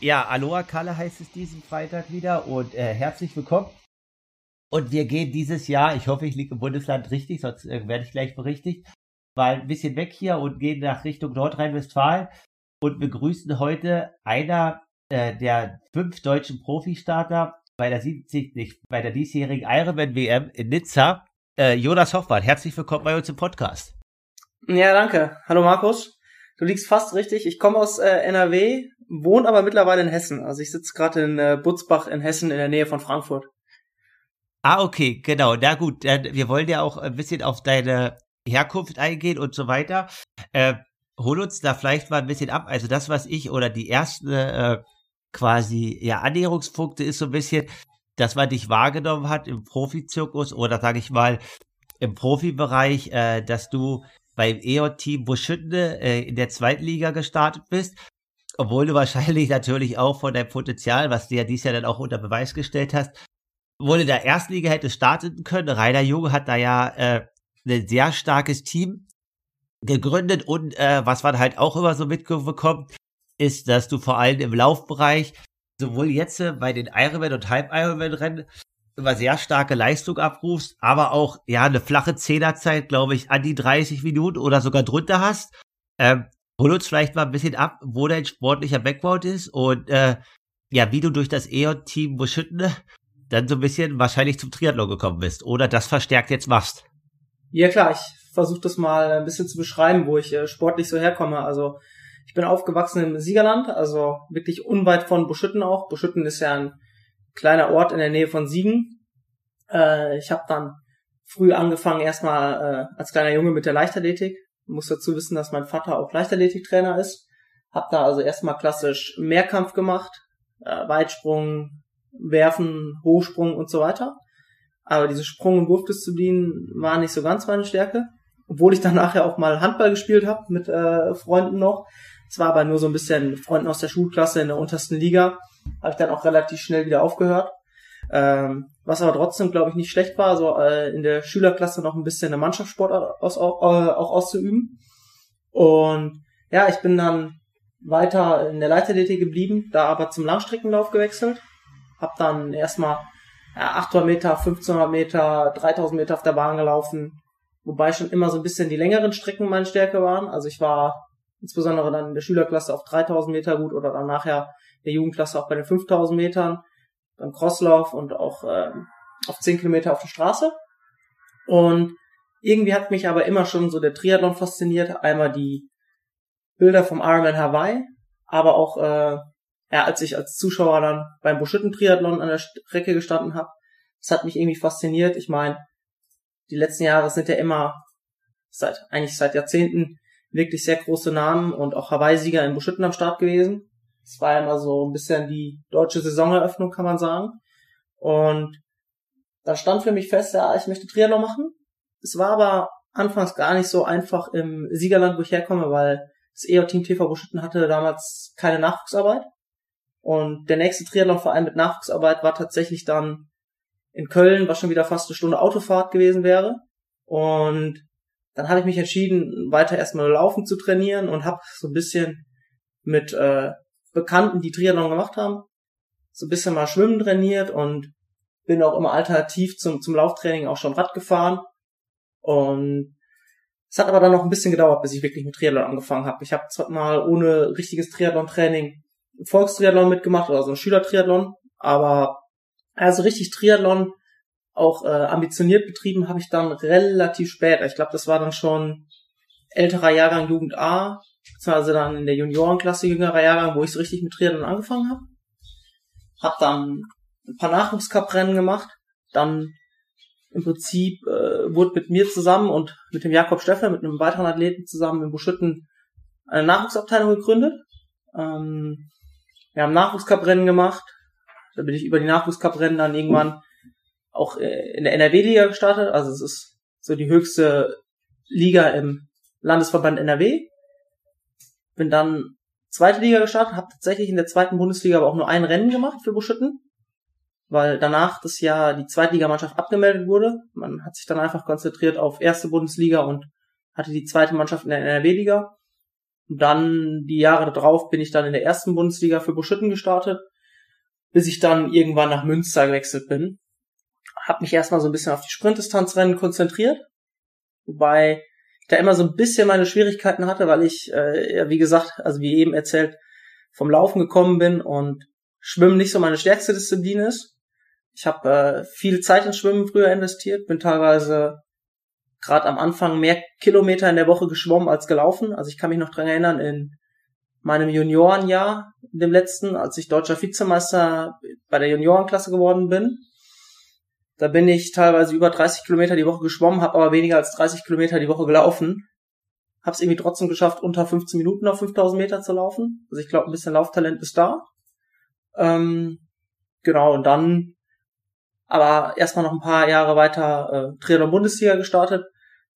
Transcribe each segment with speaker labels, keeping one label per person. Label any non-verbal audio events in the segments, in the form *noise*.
Speaker 1: Ja, Aloha Kalle heißt es diesen Freitag wieder und äh, herzlich willkommen. Und wir gehen dieses Jahr, ich hoffe, ich liege im Bundesland richtig, sonst äh, werde ich gleich berichtigt, mal ein bisschen weg hier und gehen nach Richtung Nordrhein-Westfalen und begrüßen heute einer äh, der fünf deutschen Profi-Starter bei der 70, nicht, bei der diesjährigen Ironman WM in Nizza, äh, Jonas Hoffmann. Herzlich willkommen bei uns im Podcast.
Speaker 2: Ja, danke. Hallo Markus. Du liegst fast richtig. Ich komme aus äh, NRW, wohne aber mittlerweile in Hessen. Also ich sitze gerade in äh, Butzbach in Hessen in der Nähe von Frankfurt.
Speaker 1: Ah, okay, genau. Na gut, wir wollen ja auch ein bisschen auf deine Herkunft eingehen und so weiter. Äh, hol uns da vielleicht mal ein bisschen ab. Also das, was ich oder die ersten äh, quasi ja Annäherungspunkte ist so ein bisschen, dass man dich wahrgenommen hat im Profizirkus oder sage ich mal im Profibereich, äh, dass du beim EO-Team Buschütte äh, in der zweiten Liga gestartet bist. Obwohl du *laughs* wahrscheinlich natürlich auch von deinem Potenzial, was du ja dieses Jahr dann auch unter Beweis gestellt hast, wohl in der ersten Liga hätte starten können. Rainer Junge hat da ja äh, ein sehr starkes Team gegründet und äh, was man halt auch immer so mitbekommt, ist, dass du vor allem im Laufbereich sowohl jetzt äh, bei den Ironman und Halb-Ironman-Rennen immer sehr starke Leistung abrufst, aber auch ja eine flache Zehnerzeit, glaube ich, an die 30 Minuten oder sogar drunter hast. Ähm, hol uns vielleicht mal ein bisschen ab, wo dein sportlicher Background ist und äh, ja, wie du durch das E.ON-Team Buschütten dann so ein bisschen wahrscheinlich zum Triathlon gekommen bist oder das verstärkt jetzt machst.
Speaker 2: Ja klar, ich versuche das mal ein bisschen zu beschreiben, wo ich äh, sportlich so herkomme. Also ich bin aufgewachsen im Siegerland, also wirklich unweit von Buschütten auch. Buschütten ist ja ein kleiner Ort in der Nähe von Siegen. Äh, ich habe dann früh angefangen, erstmal äh, als kleiner Junge mit der Leichtathletik. Ich muss dazu wissen, dass mein Vater auch Leichtathletiktrainer ist. Hab da also erstmal klassisch Mehrkampf gemacht, äh, Weitsprung, Werfen, Hochsprung und so weiter. Aber diese Sprung- und Wurfdisziplin war nicht so ganz meine Stärke. Obwohl ich dann nachher auch mal Handball gespielt habe mit äh, Freunden noch. Es war aber nur so ein bisschen Freunden aus der Schulklasse in der untersten Liga. Habe ich dann auch relativ schnell wieder aufgehört. Ähm, was aber trotzdem, glaube ich, nicht schlecht war, so äh, in der Schülerklasse noch ein bisschen eine Mannschaftssport aus, auch, äh, auch auszuüben. Und ja, ich bin dann weiter in der Leichtathletik geblieben, da aber zum Langstreckenlauf gewechselt. Hab dann erstmal ja, 800 Meter, 1500 Meter, 3000 Meter auf der Bahn gelaufen, wobei schon immer so ein bisschen die längeren Strecken meine Stärke waren. Also ich war insbesondere dann in der Schülerklasse auf 3000 Meter gut oder dann nachher der Jugendklasse auch bei den 5000 Metern, beim Crosslauf und auch ähm, auf 10 Kilometer auf der Straße. Und irgendwie hat mich aber immer schon so der Triathlon fasziniert. Einmal die Bilder vom Ironman Hawaii, aber auch äh, ja, als ich als Zuschauer dann beim Buschütten-Triathlon an der Strecke gestanden habe. Das hat mich irgendwie fasziniert. Ich meine, die letzten Jahre sind ja immer seit eigentlich seit Jahrzehnten wirklich sehr große Namen und auch Hawaii-Sieger in Buschütten am Start gewesen. Es war immer so ein bisschen die deutsche Saisoneröffnung, kann man sagen. Und da stand für mich fest, ja, ich möchte Triathlon machen. Es war aber anfangs gar nicht so einfach im Siegerland, wo ich herkomme, weil das EO-Team TV Buschütten hatte damals keine Nachwuchsarbeit. Und der nächste Triathlon-Verein mit Nachwuchsarbeit war tatsächlich dann in Köln, was schon wieder fast eine Stunde Autofahrt gewesen wäre. Und dann habe ich mich entschieden, weiter erstmal laufen zu trainieren und habe so ein bisschen mit äh, Bekannten, die Triathlon gemacht haben, so ein bisschen mal Schwimmen trainiert und bin auch immer alternativ zum, zum Lauftraining auch schon Rad gefahren. Und es hat aber dann noch ein bisschen gedauert, bis ich wirklich mit Triathlon angefangen habe. Ich habe zwar mal ohne richtiges Triathlon-Training Volkstriathlon mitgemacht oder so ein Schülertriathlon, aber also richtig Triathlon auch äh, ambitioniert betrieben habe ich dann relativ spät. Ich glaube, das war dann schon älterer Jahrgang Jugend A, beziehungsweise dann in der Juniorenklasse jüngerer Jahrgang, wo ich so richtig mit Triathlon angefangen habe. Hab dann ein paar Nachwuchscup-Rennen gemacht, dann im Prinzip äh, wurde mit mir zusammen und mit dem Jakob Steffler, mit einem weiteren Athleten zusammen in Buschütten eine Nachwuchsabteilung gegründet. Ähm, wir haben Nachwuchscup-Rennen gemacht. Da bin ich über die Nachwuchscup-Rennen dann irgendwann auch äh, in der NRW-Liga gestartet. Also es ist so die höchste Liga im Landesverband NRW. Bin dann zweite Liga gestartet, habe tatsächlich in der zweiten Bundesliga aber auch nur ein Rennen gemacht für Buschütten. weil danach das Jahr die Zweitligamannschaft abgemeldet wurde. Man hat sich dann einfach konzentriert auf erste Bundesliga und hatte die zweite Mannschaft in der NRW-Liga. Und dann die Jahre darauf bin ich dann in der ersten Bundesliga für Buschütten gestartet, bis ich dann irgendwann nach Münster gewechselt bin. Hab mich erstmal so ein bisschen auf die Sprintdistanzrennen konzentriert, wobei ich da immer so ein bisschen meine Schwierigkeiten hatte, weil ich, äh, wie gesagt, also wie eben erzählt, vom Laufen gekommen bin und Schwimmen nicht so meine stärkste Disziplin ist. Ich habe äh, viel Zeit in Schwimmen früher investiert, bin teilweise gerade am Anfang mehr Kilometer in der Woche geschwommen als gelaufen. Also ich kann mich noch dran erinnern, in meinem Juniorenjahr, dem letzten, als ich deutscher Vizemeister bei der Juniorenklasse geworden bin. Da bin ich teilweise über 30 Kilometer die Woche geschwommen, habe aber weniger als 30 Kilometer die Woche gelaufen. Hab's irgendwie trotzdem geschafft, unter 15 Minuten auf 5000 Meter zu laufen. Also ich glaube, ein bisschen Lauftalent ist da. Ähm, genau, und dann aber erstmal noch ein paar Jahre weiter äh, Triathlon Bundesliga gestartet,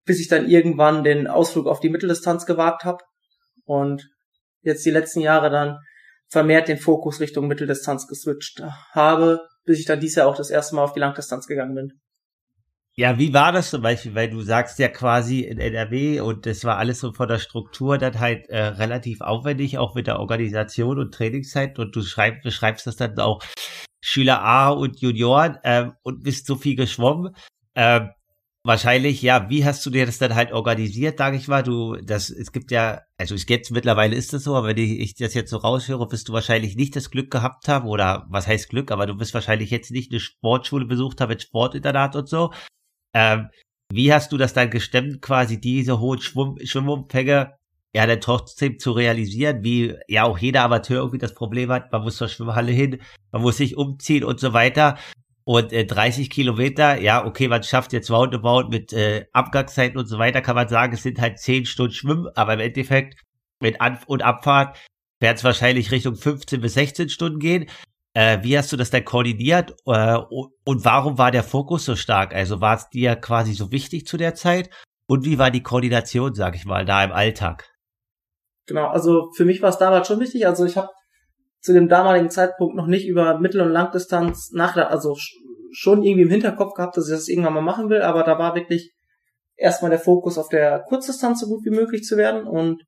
Speaker 2: bis ich dann irgendwann den Ausflug auf die Mitteldistanz gewagt habe und jetzt die letzten Jahre dann vermehrt den Fokus Richtung Mitteldistanz geswitcht habe, bis ich dann dieses Jahr auch das erste Mal auf die Langdistanz gegangen bin.
Speaker 1: Ja, wie war das zum Beispiel, weil du sagst ja quasi in NRW und das war alles so von der Struktur dann halt äh, relativ aufwendig, auch mit der Organisation und Trainingszeit und du schreib, beschreibst das dann auch Schüler A und Junioren ähm, und bist so viel geschwommen. Ähm, wahrscheinlich, ja, wie hast du dir das dann halt organisiert, sage ich mal? Du, das, es gibt ja, also ich jetzt mittlerweile ist das so, aber wenn ich, ich das jetzt so raushöre, wirst du wahrscheinlich nicht das Glück gehabt haben, oder was heißt Glück, aber du wirst wahrscheinlich jetzt nicht eine Sportschule besucht haben mit Sportinternat und so. Ähm, wie hast du das dann gestemmt, quasi diese hohen Schwimm Schwimmumfänge ja dann trotzdem zu realisieren, wie ja auch jeder Amateur irgendwie das Problem hat, man muss zur Schwimmhalle hin, man muss sich umziehen und so weiter. Und äh, 30 Kilometer, ja, okay, man schafft jetzt roundabout mit äh, Abgangszeiten und so weiter, kann man sagen, es sind halt 10 Stunden Schwimmen, aber im Endeffekt mit An- und Abfahrt werden es wahrscheinlich Richtung 15 bis 16 Stunden gehen. Äh, wie hast du das dann koordiniert äh, und warum war der Fokus so stark? Also war es dir quasi so wichtig zu der Zeit? Und wie war die Koordination, sag ich mal, da im Alltag?
Speaker 2: Genau, also für mich war es damals schon wichtig. Also ich habe zu dem damaligen Zeitpunkt noch nicht über Mittel- und Langdistanz nachgedacht, also schon irgendwie im Hinterkopf gehabt, dass ich das irgendwann mal machen will, aber da war wirklich erstmal der Fokus auf der Kurzdistanz so gut wie möglich zu werden und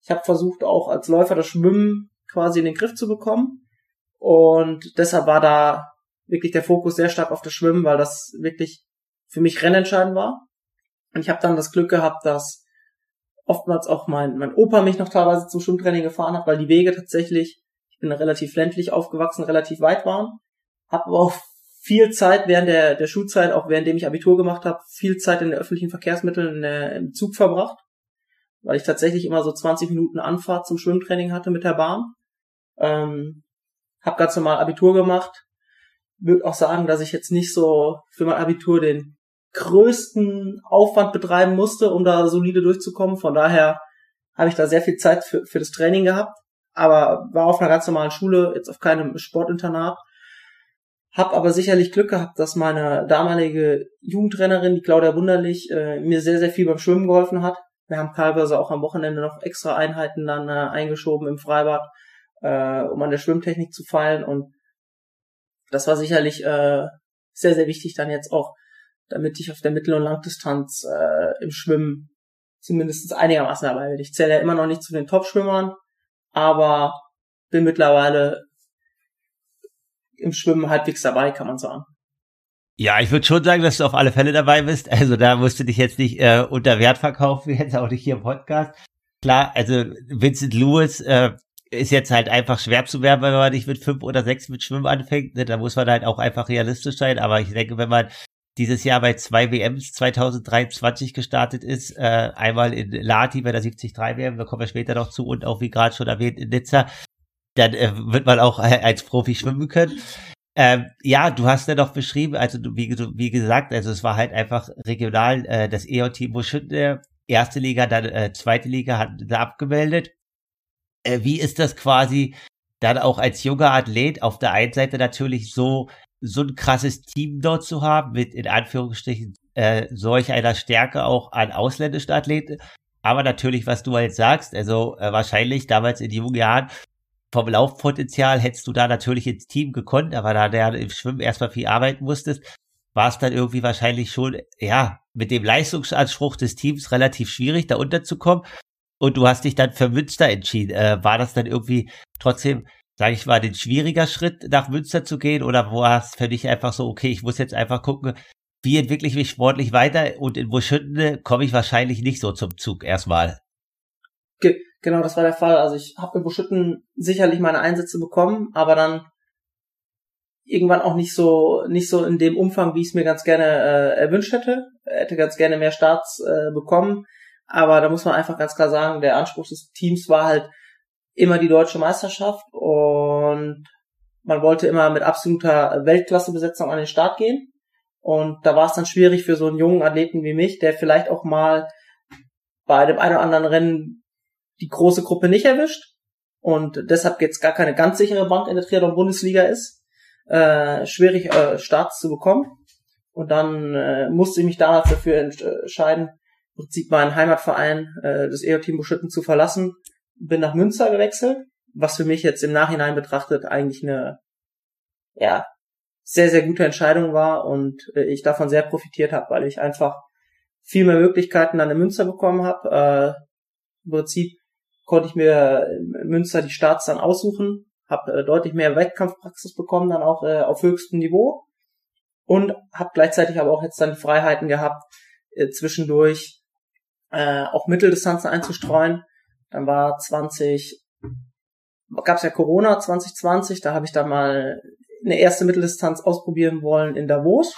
Speaker 2: ich habe versucht auch als Läufer das Schwimmen quasi in den Griff zu bekommen und deshalb war da wirklich der Fokus sehr stark auf das Schwimmen, weil das wirklich für mich rennentscheidend war. Und ich habe dann das Glück gehabt, dass oftmals auch mein, mein Opa mich noch teilweise zum Schwimmtraining gefahren hat, weil die Wege tatsächlich, ich bin relativ ländlich aufgewachsen, relativ weit waren. Hab aber auch viel Zeit während der, der Schulzeit, auch währenddem ich Abitur gemacht habe, viel Zeit in den öffentlichen Verkehrsmitteln äh, im Zug verbracht, weil ich tatsächlich immer so 20 Minuten Anfahrt zum Schwimmtraining hatte mit der Bahn. Ähm, hab ganz normal Abitur gemacht. Würde auch sagen, dass ich jetzt nicht so für mein Abitur den größten Aufwand betreiben musste, um da solide durchzukommen. Von daher habe ich da sehr viel Zeit für, für das Training gehabt, aber war auf einer ganz normalen Schule, jetzt auf keinem Sportinternat. Hab aber sicherlich Glück gehabt, dass meine damalige Jugendtrainerin, die Claudia Wunderlich, äh, mir sehr, sehr viel beim Schwimmen geholfen hat. Wir haben teilweise auch am Wochenende noch extra Einheiten dann äh, eingeschoben im Freibad, äh, um an der Schwimmtechnik zu feilen. Und das war sicherlich äh, sehr, sehr wichtig dann jetzt auch damit ich auf der Mittel- und Langdistanz äh, im Schwimmen zumindest einigermaßen dabei bin. Ich zähle ja immer noch nicht zu den Top-Schwimmern, aber bin mittlerweile im Schwimmen halbwegs dabei, kann man sagen.
Speaker 1: Ja, ich würde schon sagen, dass du auf alle Fälle dabei bist. *laughs* Also da musst du dich jetzt nicht äh, unter Wert verkaufen, *laughs* jetzt auch nicht hier im Podcast. Klar, also Vincent Lewis äh, ist jetzt halt einfach schwer zu werben, wenn man nicht mit fünf oder sechs mit Schwimmen anfängt. Ne? Da muss man halt auch einfach realistisch sein. Aber ich denke, wenn man dieses Jahr bei zwei WMs 2023 gestartet ist. Äh, einmal in Lati bei der 73 WM, da kommen wir später noch zu, und auch wie gerade schon erwähnt in Nizza. Dann äh, wird man auch äh, als Profi schwimmen können. Ähm, ja, du hast ja doch beschrieben, also wie, wie gesagt, also es war halt einfach regional äh, das EO-Team Buschütte, erste Liga, dann äh, zweite Liga hat da abgemeldet. Äh, wie ist das quasi dann auch als junger Athlet auf der einen Seite natürlich so so ein krasses Team dort zu haben, mit in Anführungsstrichen äh, solch einer Stärke auch an ausländischen Athleten. Aber natürlich, was du halt sagst, also äh, wahrscheinlich damals in jungen Jahren vom Laufpotenzial hättest du da natürlich ins Team gekonnt, aber da der im Schwimmen erstmal viel arbeiten musstest, war es dann irgendwie wahrscheinlich schon, ja, mit dem Leistungsanspruch des Teams relativ schwierig, da unterzukommen. Und du hast dich dann für Münster entschieden. Äh, war das dann irgendwie trotzdem, sage ich mal, ein schwieriger Schritt, nach Münster zu gehen? Oder war es für dich einfach so, okay, ich muss jetzt einfach gucken, wie entwickle ich mich sportlich weiter? Und in Buschüttene komme ich wahrscheinlich nicht so zum Zug erstmal.
Speaker 2: Ge genau, das war der Fall. Also ich habe in Buschütten sicherlich meine Einsätze bekommen, aber dann irgendwann auch nicht so nicht so in dem Umfang, wie ich es mir ganz gerne äh, erwünscht hätte. Hätte ganz gerne mehr Starts äh, bekommen, aber da muss man einfach ganz klar sagen, der Anspruch des Teams war halt immer die deutsche Meisterschaft und man wollte immer mit absoluter Weltklassebesetzung an den Start gehen. Und da war es dann schwierig für so einen jungen Athleten wie mich, der vielleicht auch mal bei dem einen oder anderen Rennen die große Gruppe nicht erwischt und deshalb jetzt gar keine ganz sichere Bank in der Triathlon-Bundesliga ist, äh, schwierig äh, Starts zu bekommen. Und dann äh, musste ich mich damals dafür entscheiden, im Prinzip meinen Heimatverein, äh, das EO-Team Buschütten zu verlassen. Bin nach Münster gewechselt, was für mich jetzt im Nachhinein betrachtet eigentlich eine ja sehr, sehr gute Entscheidung war und äh, ich davon sehr profitiert habe, weil ich einfach viel mehr Möglichkeiten dann in Münster bekommen habe. Äh, Im Prinzip konnte ich mir Münster die Starts dann aussuchen, habe äh, deutlich mehr Wettkampfpraxis bekommen, dann auch äh, auf höchstem Niveau und habe gleichzeitig aber auch jetzt dann Freiheiten gehabt, äh, zwischendurch äh, auch Mitteldistanzen einzustreuen. Dann war 20, gab es ja Corona 2020, da habe ich dann mal eine erste Mitteldistanz ausprobieren wollen in Davos.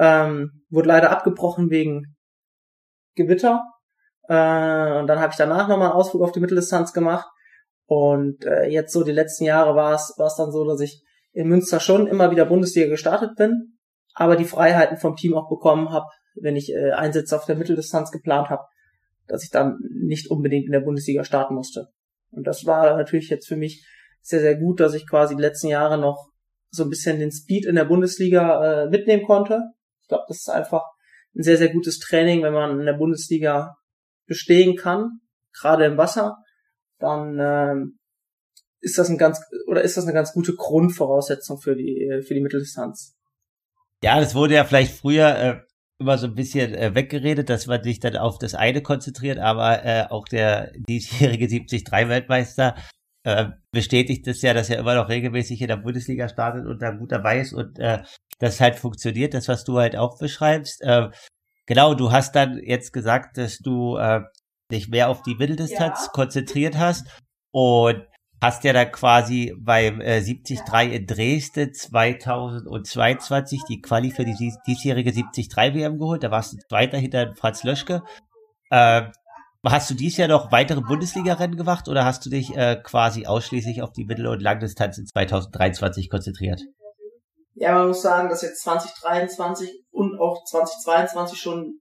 Speaker 2: Ähm, wurde leider abgebrochen wegen Gewitter. Äh, und dann habe ich danach nochmal einen Ausflug auf die Mitteldistanz gemacht. Und äh, jetzt so die letzten Jahre war es war es dann so, dass ich in Münster schon immer wieder Bundesliga gestartet bin, aber die Freiheiten vom Team auch bekommen habe, wenn ich äh, Einsätze auf der Mitteldistanz geplant habe, dass ich dann nicht unbedingt in der Bundesliga starten musste. Und das war natürlich jetzt für mich sehr, sehr gut, dass ich quasi die letzten Jahre noch so ein bisschen den Speed in der Bundesliga äh, mitnehmen konnte. Ich glaube, das ist einfach ein sehr, sehr gutes Training, wenn man in der Bundesliga bestehen kann, gerade im Wasser, dann ähm, ist das ein ganz oder ist das eine ganz gute Grundvoraussetzung für die für die Mitteldistanz.
Speaker 1: Ja, das wurde ja vielleicht früher äh, immer so ein bisschen äh, weggeredet, dass man sich dann auf das eine konzentriert, aber äh, auch der diesjährige 73 Weltmeister äh, bestätigt es das ja, dass er immer noch regelmäßig in der Bundesliga startet und da gut dabei ist und äh, das halt funktioniert, das was du halt auch beschreibst. Äh, Genau, du hast dann jetzt gesagt, dass du äh, dich mehr auf die Mitteldistanz ja. konzentriert hast und hast ja dann quasi beim äh, 73 ja. in Dresden 2022 die Quali für die diesjährige 73 WM geholt. Da warst du Zweiter hinter Franz Löschke. Äh, hast du dies Jahr noch weitere Bundesliga-Rennen gemacht oder hast du dich äh, quasi ausschließlich auf die Mittel- und Langdistanz in 2023 konzentriert?
Speaker 2: Ja, man muss sagen, dass jetzt 2023 und auch 2022 schon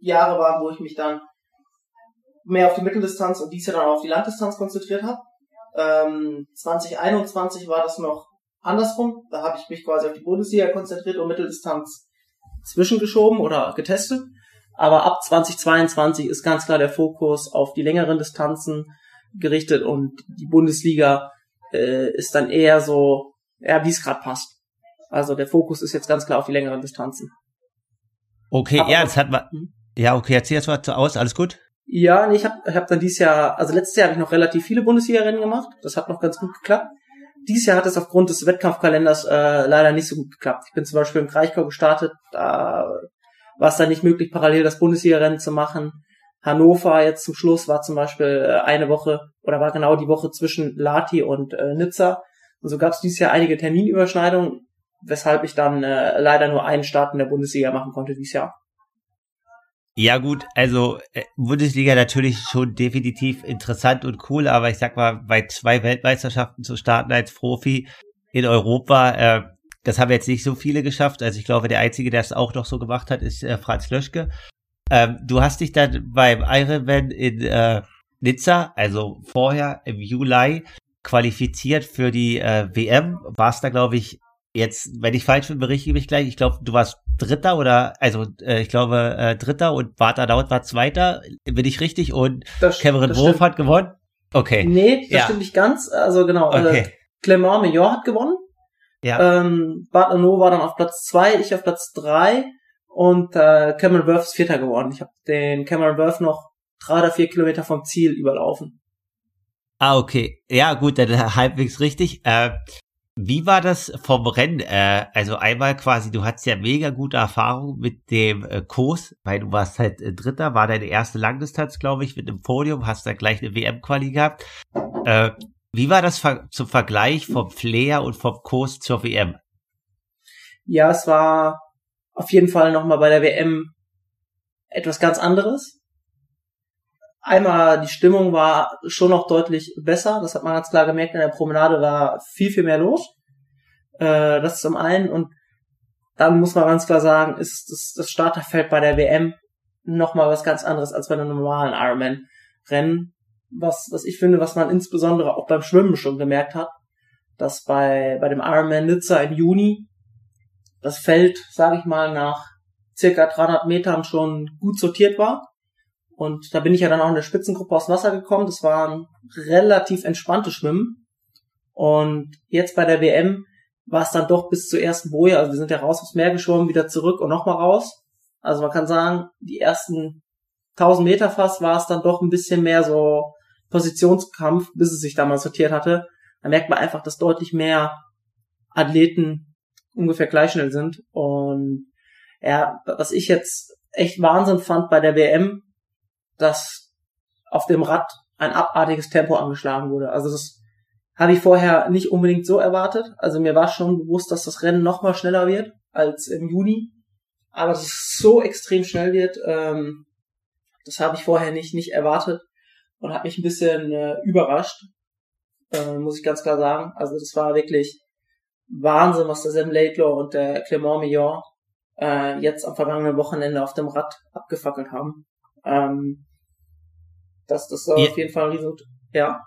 Speaker 2: Jahre waren, wo ich mich dann mehr auf die Mitteldistanz und dies Jahr dann auch auf die Langdistanz konzentriert habe. Ähm, 2021 war das noch andersrum. Da habe ich mich quasi auf die Bundesliga konzentriert und Mitteldistanz zwischengeschoben oder getestet. Aber ab 2022 ist ganz klar der Fokus auf die längeren Distanzen gerichtet und die Bundesliga äh, ist dann eher so, ja, wie es gerade passt. Also der Fokus ist jetzt ganz klar auf die längeren Distanzen.
Speaker 1: Okay, Aber ja, das hat man. Hm? Ja, okay, erzähl jetzt mal aus, alles gut?
Speaker 2: Ja, nee, ich habe ich hab dann dieses Jahr, also letztes Jahr habe ich noch relativ viele Bundesliga-Rennen gemacht. Das hat noch ganz gut geklappt. Dieses Jahr hat es aufgrund des Wettkampfkalenders äh, leider nicht so gut geklappt. Ich bin zum Beispiel im Kraichgau gestartet, da war es dann nicht möglich, parallel das Bundesliga-Rennen zu machen. Hannover jetzt zum Schluss war zum Beispiel äh, eine Woche oder war genau die Woche zwischen Lati und äh, Nizza. Und so gab es dieses Jahr einige Terminüberschneidungen weshalb ich dann äh, leider nur einen Start in der Bundesliga machen konnte dieses Jahr.
Speaker 1: Ja gut, also äh, Bundesliga natürlich schon definitiv interessant und cool, aber ich sag mal, bei zwei Weltmeisterschaften zu starten als Profi in Europa, äh, das haben jetzt nicht so viele geschafft. Also ich glaube, der Einzige, der es auch noch so gemacht hat, ist äh, Franz Löschke. Ähm, du hast dich dann beim Ironman in äh, Nizza, also vorher im Juli, qualifiziert für die äh, WM. Warst da, glaube ich, Jetzt, wenn ich falsch bin, berichte ich mich gleich. Ich glaube, du warst Dritter oder, also äh, ich glaube äh, Dritter und Bart Daut war Zweiter. Bin ich richtig? Und das, Cameron Wolf hat gewonnen. Okay.
Speaker 2: Nee, das
Speaker 1: Ja.
Speaker 2: stimmt nicht ganz. Also genau, äh,
Speaker 1: Okay.
Speaker 2: Clement Major hat gewonnen.
Speaker 1: Ja.
Speaker 2: Ähm, Bart Arnault war dann auf Platz zwei, ich auf Platz drei und äh, Cameron Worth ist Vierter geworden. Ich habe den Cameron Worth noch drei oder vier Kilometer vom Ziel überlaufen.
Speaker 1: Ah, okay. Ja, gut, dann *laughs* halbwegs richtig. Äh, wie war das vom Rennen? Äh, also einmal quasi, du hattest ja mega gute Erfahrung mit dem äh, Kurs, weil du warst halt äh, Dritter, war deine erste Langdistanz, glaube ich, mit einem Podium, hast da gleich eine WM-Quali gehabt. Äh, wie war das zum Vergleich vom Flair und vom Kurs zur WM?
Speaker 2: Ja, es war auf jeden Fall nochmal bei der WM etwas ganz anderes. Einmal die Stimmung war schon noch deutlich besser, das hat man ganz klar gemerkt, in der Promenade war viel, viel mehr los. Äh, das zum einen und dann muss man ganz klar sagen, ist das, das Starterfeld bei der WM nochmal was ganz anderes als bei einem normalen Ironman-Rennen. Was, was ich finde, was man insbesondere auch beim Schwimmen schon gemerkt hat, dass bei, bei dem Ironman Nizza im Juni das Feld, sage ich mal, nach circa 300 Metern schon gut sortiert war. Und da bin ich ja dann auch in der Spitzengruppe aus dem Wasser gekommen. Das war ein relativ entspanntes Schwimmen. Und jetzt bei der WM war es dann doch bis zur ersten Boje. Also wir sind ja raus aufs Meer geschwommen, wieder zurück und nochmal raus. Also man kann sagen, die ersten 1000 Meter fast war es dann doch ein bisschen mehr so Positionskampf, bis es sich da mal sortiert hatte. Da merkt man einfach, dass deutlich mehr Athleten ungefähr gleich schnell sind. Und ja, was ich jetzt echt Wahnsinn fand bei der WM, dass auf dem Rad ein abartiges Tempo angeschlagen wurde. Also das habe ich vorher nicht unbedingt so erwartet. Also mir war schon bewusst, dass das Rennen noch mal schneller wird als im Juni. Aber dass es so extrem schnell wird, ähm, das habe ich vorher nicht, nicht erwartet und hat mich ein bisschen äh, überrascht, äh, muss ich ganz klar sagen. Also das war wirklich Wahnsinn, was der Sam Laidlaw und der Clement Millon äh, jetzt am vergangenen Wochenende auf dem Rad abgefackelt haben. Ähm, das, das war
Speaker 1: Ja.
Speaker 2: auf jeden Fall ein riesen, ja.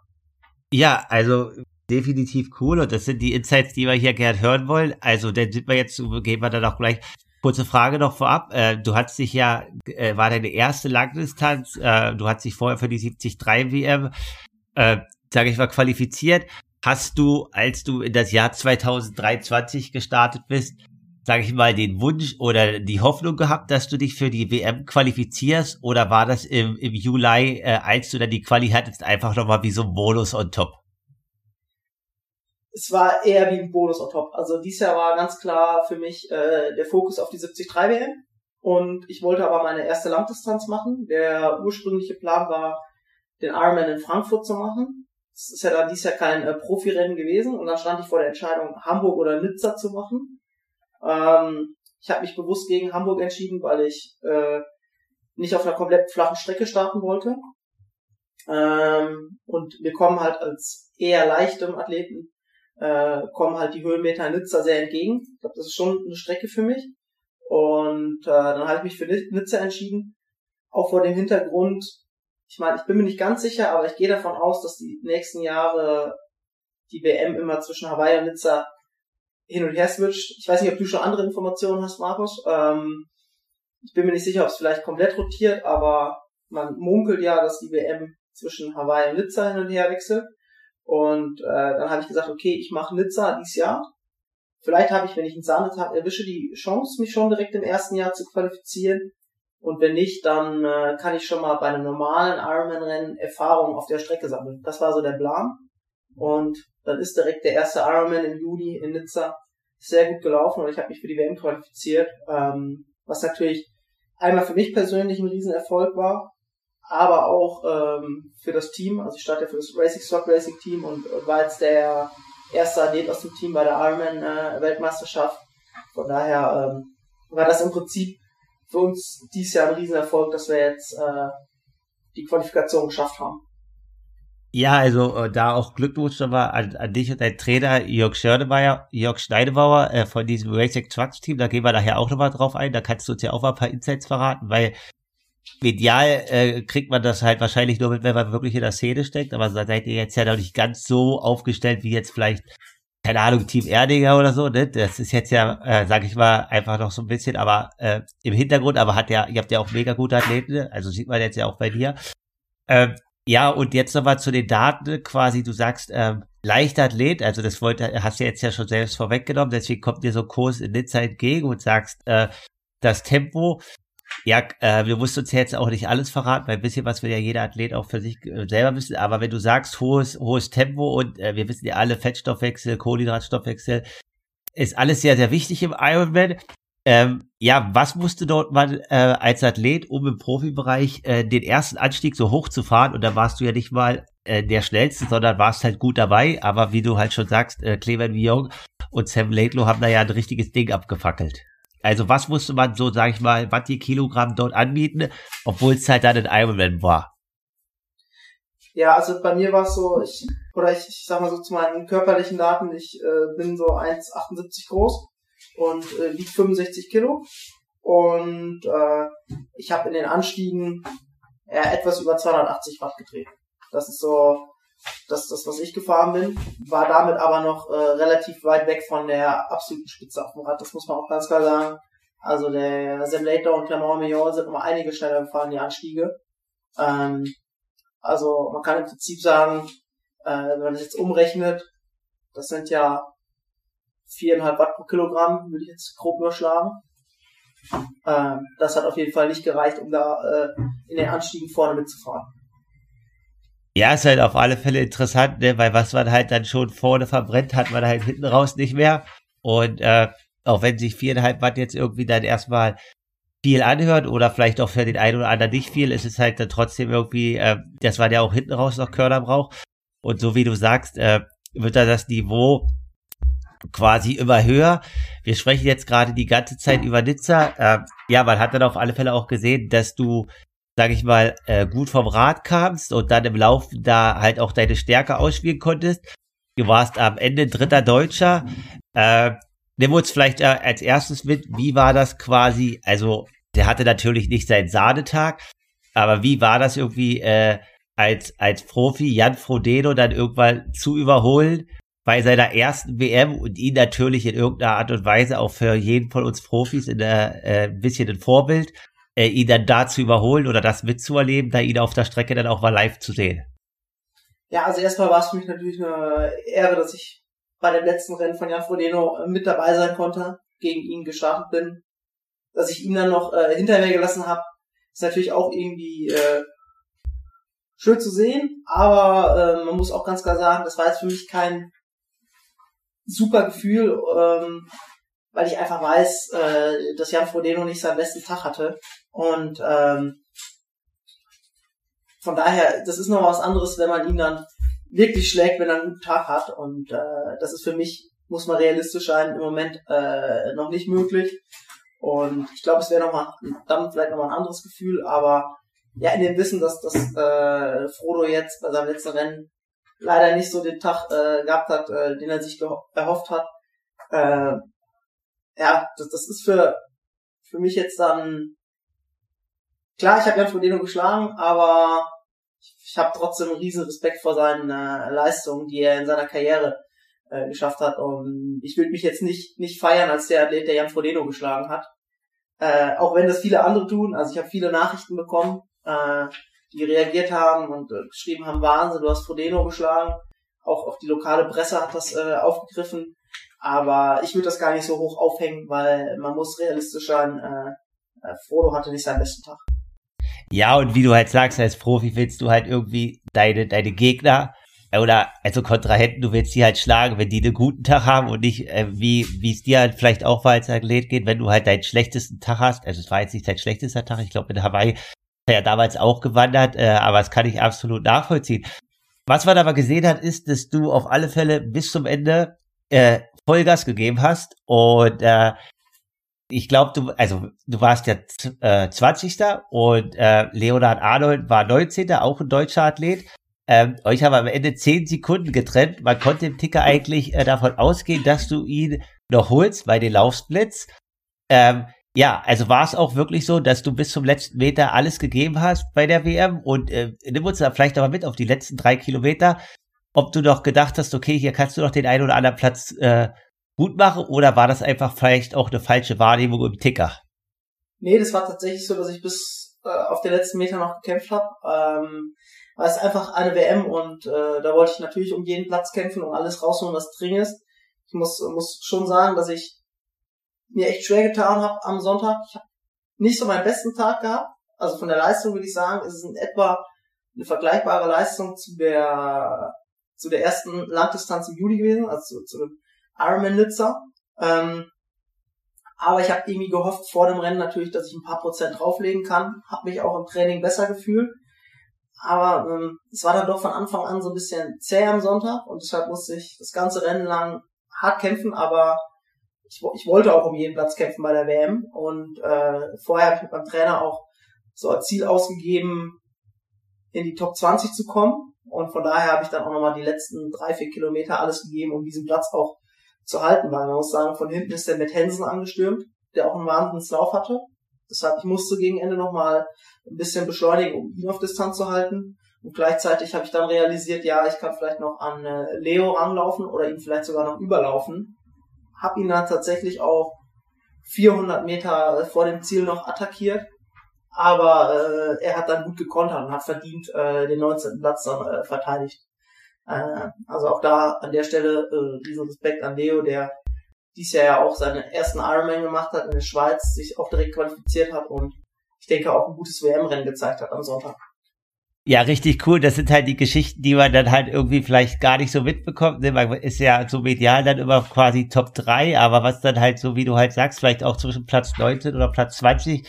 Speaker 1: Ja, also definitiv cool und das sind die Insights, die wir hier gern hören wollen. Also dann sind wir jetzt, gehen wir dann auch gleich. Kurze Frage noch vorab. Äh, du hattest dich ja, äh, war deine erste Langdistanz, äh, du hattest dich vorher für die 73 WM, äh, sage ich mal, qualifiziert. Hast du, als du in das Jahr 2023 gestartet bist, sage ich mal, den Wunsch oder die Hoffnung gehabt, dass du dich für die WM qualifizierst? Oder war das im, im Juli, äh, als du dann die Quali hattest, einfach nochmal wie so ein Bonus on top?
Speaker 2: es war eher wie ein Bonus on top. Also dieses Jahr war ganz klar für mich äh, der Fokus auf die 73 WM und ich wollte aber meine erste Langdistanz machen. Der ursprüngliche Plan war, den Ironman in Frankfurt zu machen. Das ist ja dann dieses Jahr kein äh, Profirennen gewesen und dann stand ich vor der Entscheidung, Hamburg oder Nizza zu machen. Ähm, ich habe mich bewusst gegen Hamburg entschieden, weil ich äh, nicht auf einer komplett flachen Strecke starten wollte. Ähm, und wir kommen halt als eher leichtem Athleten äh, kommen halt die Höhenmeter in Nizza sehr entgegen. Ich glaube, das ist schon eine Strecke für mich. Und äh, dann habe ich mich für Ni- Nizza entschieden. Auch vor dem Hintergrund, ich meine, ich bin mir nicht ganz sicher, aber ich gehe davon aus, dass die nächsten Jahre die WM immer zwischen Hawaii und Nizza hin und her switcht. Ich weiß nicht, ob du schon andere Informationen hast, Markus. Ähm, ich bin mir nicht sicher, ob es vielleicht komplett rotiert, aber man munkelt ja, dass die WM zwischen Hawaii und Nizza hin und her wechselt. Und äh, dann habe ich gesagt, okay, ich mache Nizza dieses Jahr. Vielleicht habe ich, wenn ich einen Sahnetag erwische, die Chance, mich schon direkt im ersten Jahr zu qualifizieren. Und wenn nicht, dann äh, kann ich schon mal bei einem normalen Ironman-Rennen Erfahrung auf der Strecke sammeln. Das war so der Plan. Und dann ist direkt der erste Ironman im Juni in Nizza sehr gut gelaufen und ich habe mich für die WM qualifiziert, ähm, was natürlich einmal für mich persönlich ein Riesenerfolg war, aber auch ähm, für das Team. Also ich starte ja für das Racing Stock Racing Team und, war jetzt der erste Athlet aus dem Team bei der Ironman äh, Weltmeisterschaft. Von daher ähm, war das im Prinzip für uns dieses Jahr ein Riesenerfolg, dass wir jetzt äh, die Qualifikation geschafft haben.
Speaker 1: Ja, also äh, da auch Glückwunsch nochmal an, an dich und deinen Trainer Jörg Schörnemeyer, Jörg Schneidebauer äh, von diesem Racing Trucks Team. Da gehen wir nachher auch nochmal drauf ein. Da kannst du uns ja auch mal ein paar Insights verraten, weil medial äh, kriegt man das halt wahrscheinlich nur mit, wenn man wirklich in der Szene steckt. Aber da seid ihr jetzt ja noch nicht ganz so aufgestellt wie jetzt vielleicht, keine Ahnung, Team Erdinger oder so. Ne? Das ist jetzt ja, äh, sag ich mal, einfach noch so ein bisschen, aber äh, im Hintergrund, aber hat ja, ihr habt ja auch mega gute Athleten, ne? also sieht man jetzt ja auch bei dir. Ähm, Ja, und jetzt nochmal zu den Daten quasi, du sagst, ähm, Leichtathlet, also das wollte, hast du jetzt ja schon selbst vorweggenommen, deswegen kommt dir so Kurs in Nizza entgegen und sagst, äh, das Tempo, ja, äh, wir mussten uns jetzt auch nicht alles verraten, weil ein bisschen was will ja jeder Athlet auch für sich äh, selber wissen, aber wenn du sagst, hohes, hohes Tempo und äh, wir wissen ja alle, Fettstoffwechsel, Kohlenhydratstoffwechsel, ist alles sehr, sehr wichtig im Ironman. Ähm, ja, was musste dort man äh, als Athlet, um im Profibereich äh, den ersten Anstieg so hoch zu fahren? Und da warst du ja nicht mal äh, der schnellste, sondern warst halt gut dabei. Aber wie du halt schon sagst, äh, Cleveland Young und Sam Laidlow haben da ja ein richtiges Ding abgefackelt. Also was musste man so, sag ich mal, was die Kilogramm dort anbieten, obwohl es halt dann ein Ironman war?
Speaker 2: Ja, also bei mir war es so, ich, oder ich, ich sag mal so zu meinen körperlichen Daten, ich äh, bin so 1,78 groß und äh, wiegt 65 Kilo. Und äh, ich habe in den Anstiegen ja, etwas über 280 Watt gedreht. Das ist so das, das, was ich gefahren bin. War damit aber noch äh, relativ weit weg von der absoluten Spitze auf dem Rad. Das muss man auch ganz klar sagen. Also der Sam Later und Clement Millon sind noch einige schneller gefahren, die Anstiege. Ähm, also man kann im Prinzip sagen, äh, wenn man das jetzt umrechnet, das sind ja viereinhalb Watt pro Kilogramm, würde ich jetzt grob überschlagen. Ähm, das hat auf jeden Fall nicht gereicht, um da äh, in den Anstiegen vorne mitzufahren.
Speaker 1: Ja, ist halt auf alle Fälle interessant, ne? weil was man halt dann schon vorne verbrennt, hat man halt hinten raus nicht mehr. Und äh, auch wenn sich viereinhalb Watt jetzt irgendwie dann erstmal viel anhört oder vielleicht auch für den einen oder anderen nicht viel, ist es halt dann trotzdem irgendwie, äh, dass man ja auch hinten raus noch Körner braucht. Und so wie du sagst, äh, wird da das Niveau quasi immer höher. Wir sprechen jetzt gerade die ganze Zeit über Nizza. Äh, ja, man hat dann auf alle Fälle auch gesehen, dass du, sag ich mal, äh, gut vom Rad kamst und dann im Lauf da halt auch deine Stärke ausspielen konntest. Du warst am Ende dritter Deutscher. Äh, nimm uns vielleicht äh, als erstes mit, wie war das quasi, also der hatte natürlich nicht seinen Sahnetag, aber wie war das irgendwie äh, als, als Profi Jan Frodeno dann irgendwann zu überholen bei seiner ersten WM und ihn natürlich in irgendeiner Art und Weise auch für jeden von uns Profis in der, äh, ein bisschen ein Vorbild, äh, ihn dann da zu überholen oder das mitzuerleben, da ihn auf der Strecke dann auch mal live zu sehen.
Speaker 2: Ja, also erstmal war es für mich natürlich eine Ehre, dass ich bei dem letzten Rennen von Jan Frodeno äh, mit dabei sein konnte, gegen ihn gestartet bin. Dass ich ihn dann noch äh, hinter mir gelassen habe, ist natürlich auch irgendwie äh, schön zu sehen, aber äh, man muss auch ganz klar sagen, das war jetzt für mich kein super Gefühl, ähm, weil ich einfach weiß, äh, dass Jan Frodeno nicht seinen besten Tag hatte. Und ähm, von daher, das ist noch was anderes, wenn man ihn dann wirklich schlägt, wenn er einen guten Tag hat. Und äh, das ist für mich, muss man realistisch sein, im Moment äh, noch nicht möglich. Und ich glaube, es wäre noch mal dann vielleicht noch mal ein anderes Gefühl, aber ja, in dem Wissen, dass, dass äh, Frodo jetzt bei seinem letzten Rennen leider nicht so den Tag äh, gehabt hat, äh, den er sich erhofft hat. Äh, ja, das, das ist für, für mich jetzt dann klar, ich habe Jan Frodeno geschlagen, aber ich, ich habe trotzdem einen riesen Respekt vor seinen äh, Leistungen, die er in seiner Karriere äh, geschafft hat. Und ich will mich jetzt nicht, nicht feiern als der Athlet, der Jan Frodeno geschlagen hat. Äh, auch wenn das viele andere tun. Also ich habe viele Nachrichten bekommen, äh, die reagiert haben und äh, geschrieben haben, Wahnsinn, du hast Frodeno geschlagen. Auch, auch die lokale Presse hat das äh, aufgegriffen. Aber ich würde das gar nicht so hoch aufhängen, weil man muss realistisch sein, äh, äh, Frodo hatte nicht seinen besten Tag.
Speaker 1: Ja, und wie du halt sagst, als Profi willst du halt irgendwie deine, deine Gegner oder also Kontrahenten, du willst die halt schlagen, wenn die einen guten Tag haben und nicht, äh, wie wie es dir halt vielleicht auch war als Athlet geht, wenn du halt deinen schlechtesten Tag hast. Also es war jetzt nicht dein schlechtester Tag, ich glaube in Hawaii ja damals auch gewandert, äh, aber das kann ich absolut nachvollziehen. Was man aber gesehen hat, ist, dass du auf alle Fälle bis zum Ende äh, Vollgas gegeben hast und äh, ich glaube, du, also du warst ja äh, 20. und äh, Leonard Arnold war 19. auch ein deutscher Athlet. Ähm, euch haben am Ende 10 Sekunden getrennt. Man konnte im Ticker eigentlich äh, davon ausgehen, dass du ihn noch holst bei den Laufsplits. Ähm, ja, also war es auch wirklich so, dass du bis zum letzten Meter alles gegeben hast bei der WM und äh, nimm uns da vielleicht aber mit auf die letzten drei Kilometer, ob du noch gedacht hast, okay, hier kannst du noch den einen oder anderen Platz äh, gut machen oder war das einfach vielleicht auch eine falsche Wahrnehmung im Ticker?
Speaker 2: Nee, das war tatsächlich so, dass ich bis äh, auf den letzten Meter noch gekämpft habe. Ähm, weil es einfach eine WM und äh, da wollte ich natürlich um jeden Platz kämpfen und alles rausholen, was drin ist. Ich muss, muss schon sagen, dass ich mir echt schwer getan habe am Sonntag. Ich habe nicht so meinen besten Tag gehabt. Also von der Leistung würde ich sagen, ist es in etwa eine vergleichbare Leistung zu der zu der ersten Langdistanz im Juli gewesen, also zu, zu dem Ironman Nizza. Ähm, aber ich habe irgendwie gehofft vor dem Rennen natürlich, dass ich ein paar Prozent drauflegen kann. Habe mich auch im Training besser gefühlt. Aber ähm, es war dann doch von Anfang an so ein bisschen zäh am Sonntag und deshalb musste ich das ganze Rennen lang hart kämpfen, aber ich, ich wollte auch um jeden Platz kämpfen bei der WM und äh, vorher habe ich mit meinem Trainer auch so als Ziel ausgegeben, in die Top 20 zu kommen und von daher habe ich dann auch nochmal die letzten drei, vier Kilometer alles gegeben, um diesen Platz auch zu halten, weil man muss sagen, von hinten ist der mit Hensen angestürmt, der auch einen Wahnsinnslauf hatte. Deshalb, ich musste gegen Ende nochmal ein bisschen beschleunigen, um ihn auf Distanz zu halten. Und gleichzeitig habe ich dann realisiert, ja, ich kann vielleicht noch an äh, Leo ranlaufen oder ihn vielleicht sogar noch überlaufen habe ihn dann tatsächlich auch 400 Meter vor dem Ziel noch attackiert. Aber äh, er hat dann gut gekontert und hat verdient äh, den 19. Platz dann äh, verteidigt. Äh, also auch da an der Stelle äh, riesen Respekt an Leo, der dies Jahr ja auch seinen ersten Ironman gemacht hat in der Schweiz, sich auch direkt qualifiziert hat und ich denke auch ein gutes WM-Rennen gezeigt hat am Sonntag.
Speaker 1: Ja, richtig cool. Das sind halt die Geschichten, die man dann halt irgendwie vielleicht gar nicht so mitbekommt. Ne? Man ist ja so medial dann immer quasi Top 3, aber was dann halt so, wie du halt sagst, vielleicht auch zwischen Platz 19 oder Platz 20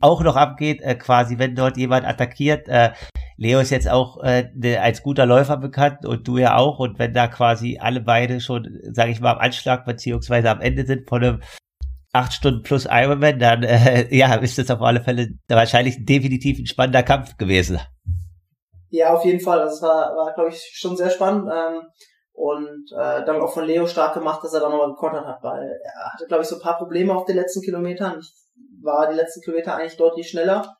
Speaker 1: auch noch abgeht, äh, quasi, wenn dort jemand attackiert. Äh, Leo ist jetzt auch äh, ne, als guter Läufer bekannt und du ja auch. Und wenn da quasi alle beide schon, sage ich mal, am Anschlag beziehungsweise am Ende sind von einem acht Stunden plus Ironman, dann äh, *laughs* ja, ist das auf alle Fälle wahrscheinlich definitiv ein spannender Kampf gewesen.
Speaker 2: Ja, auf jeden Fall. Das war, war glaube ich, schon sehr spannend. Ähm, und äh, dann auch von Leo stark gemacht, dass er da nochmal gekontert hat, weil er hatte, glaube ich, so ein paar Probleme auf den letzten Kilometern. Ich war die letzten Kilometer eigentlich deutlich schneller,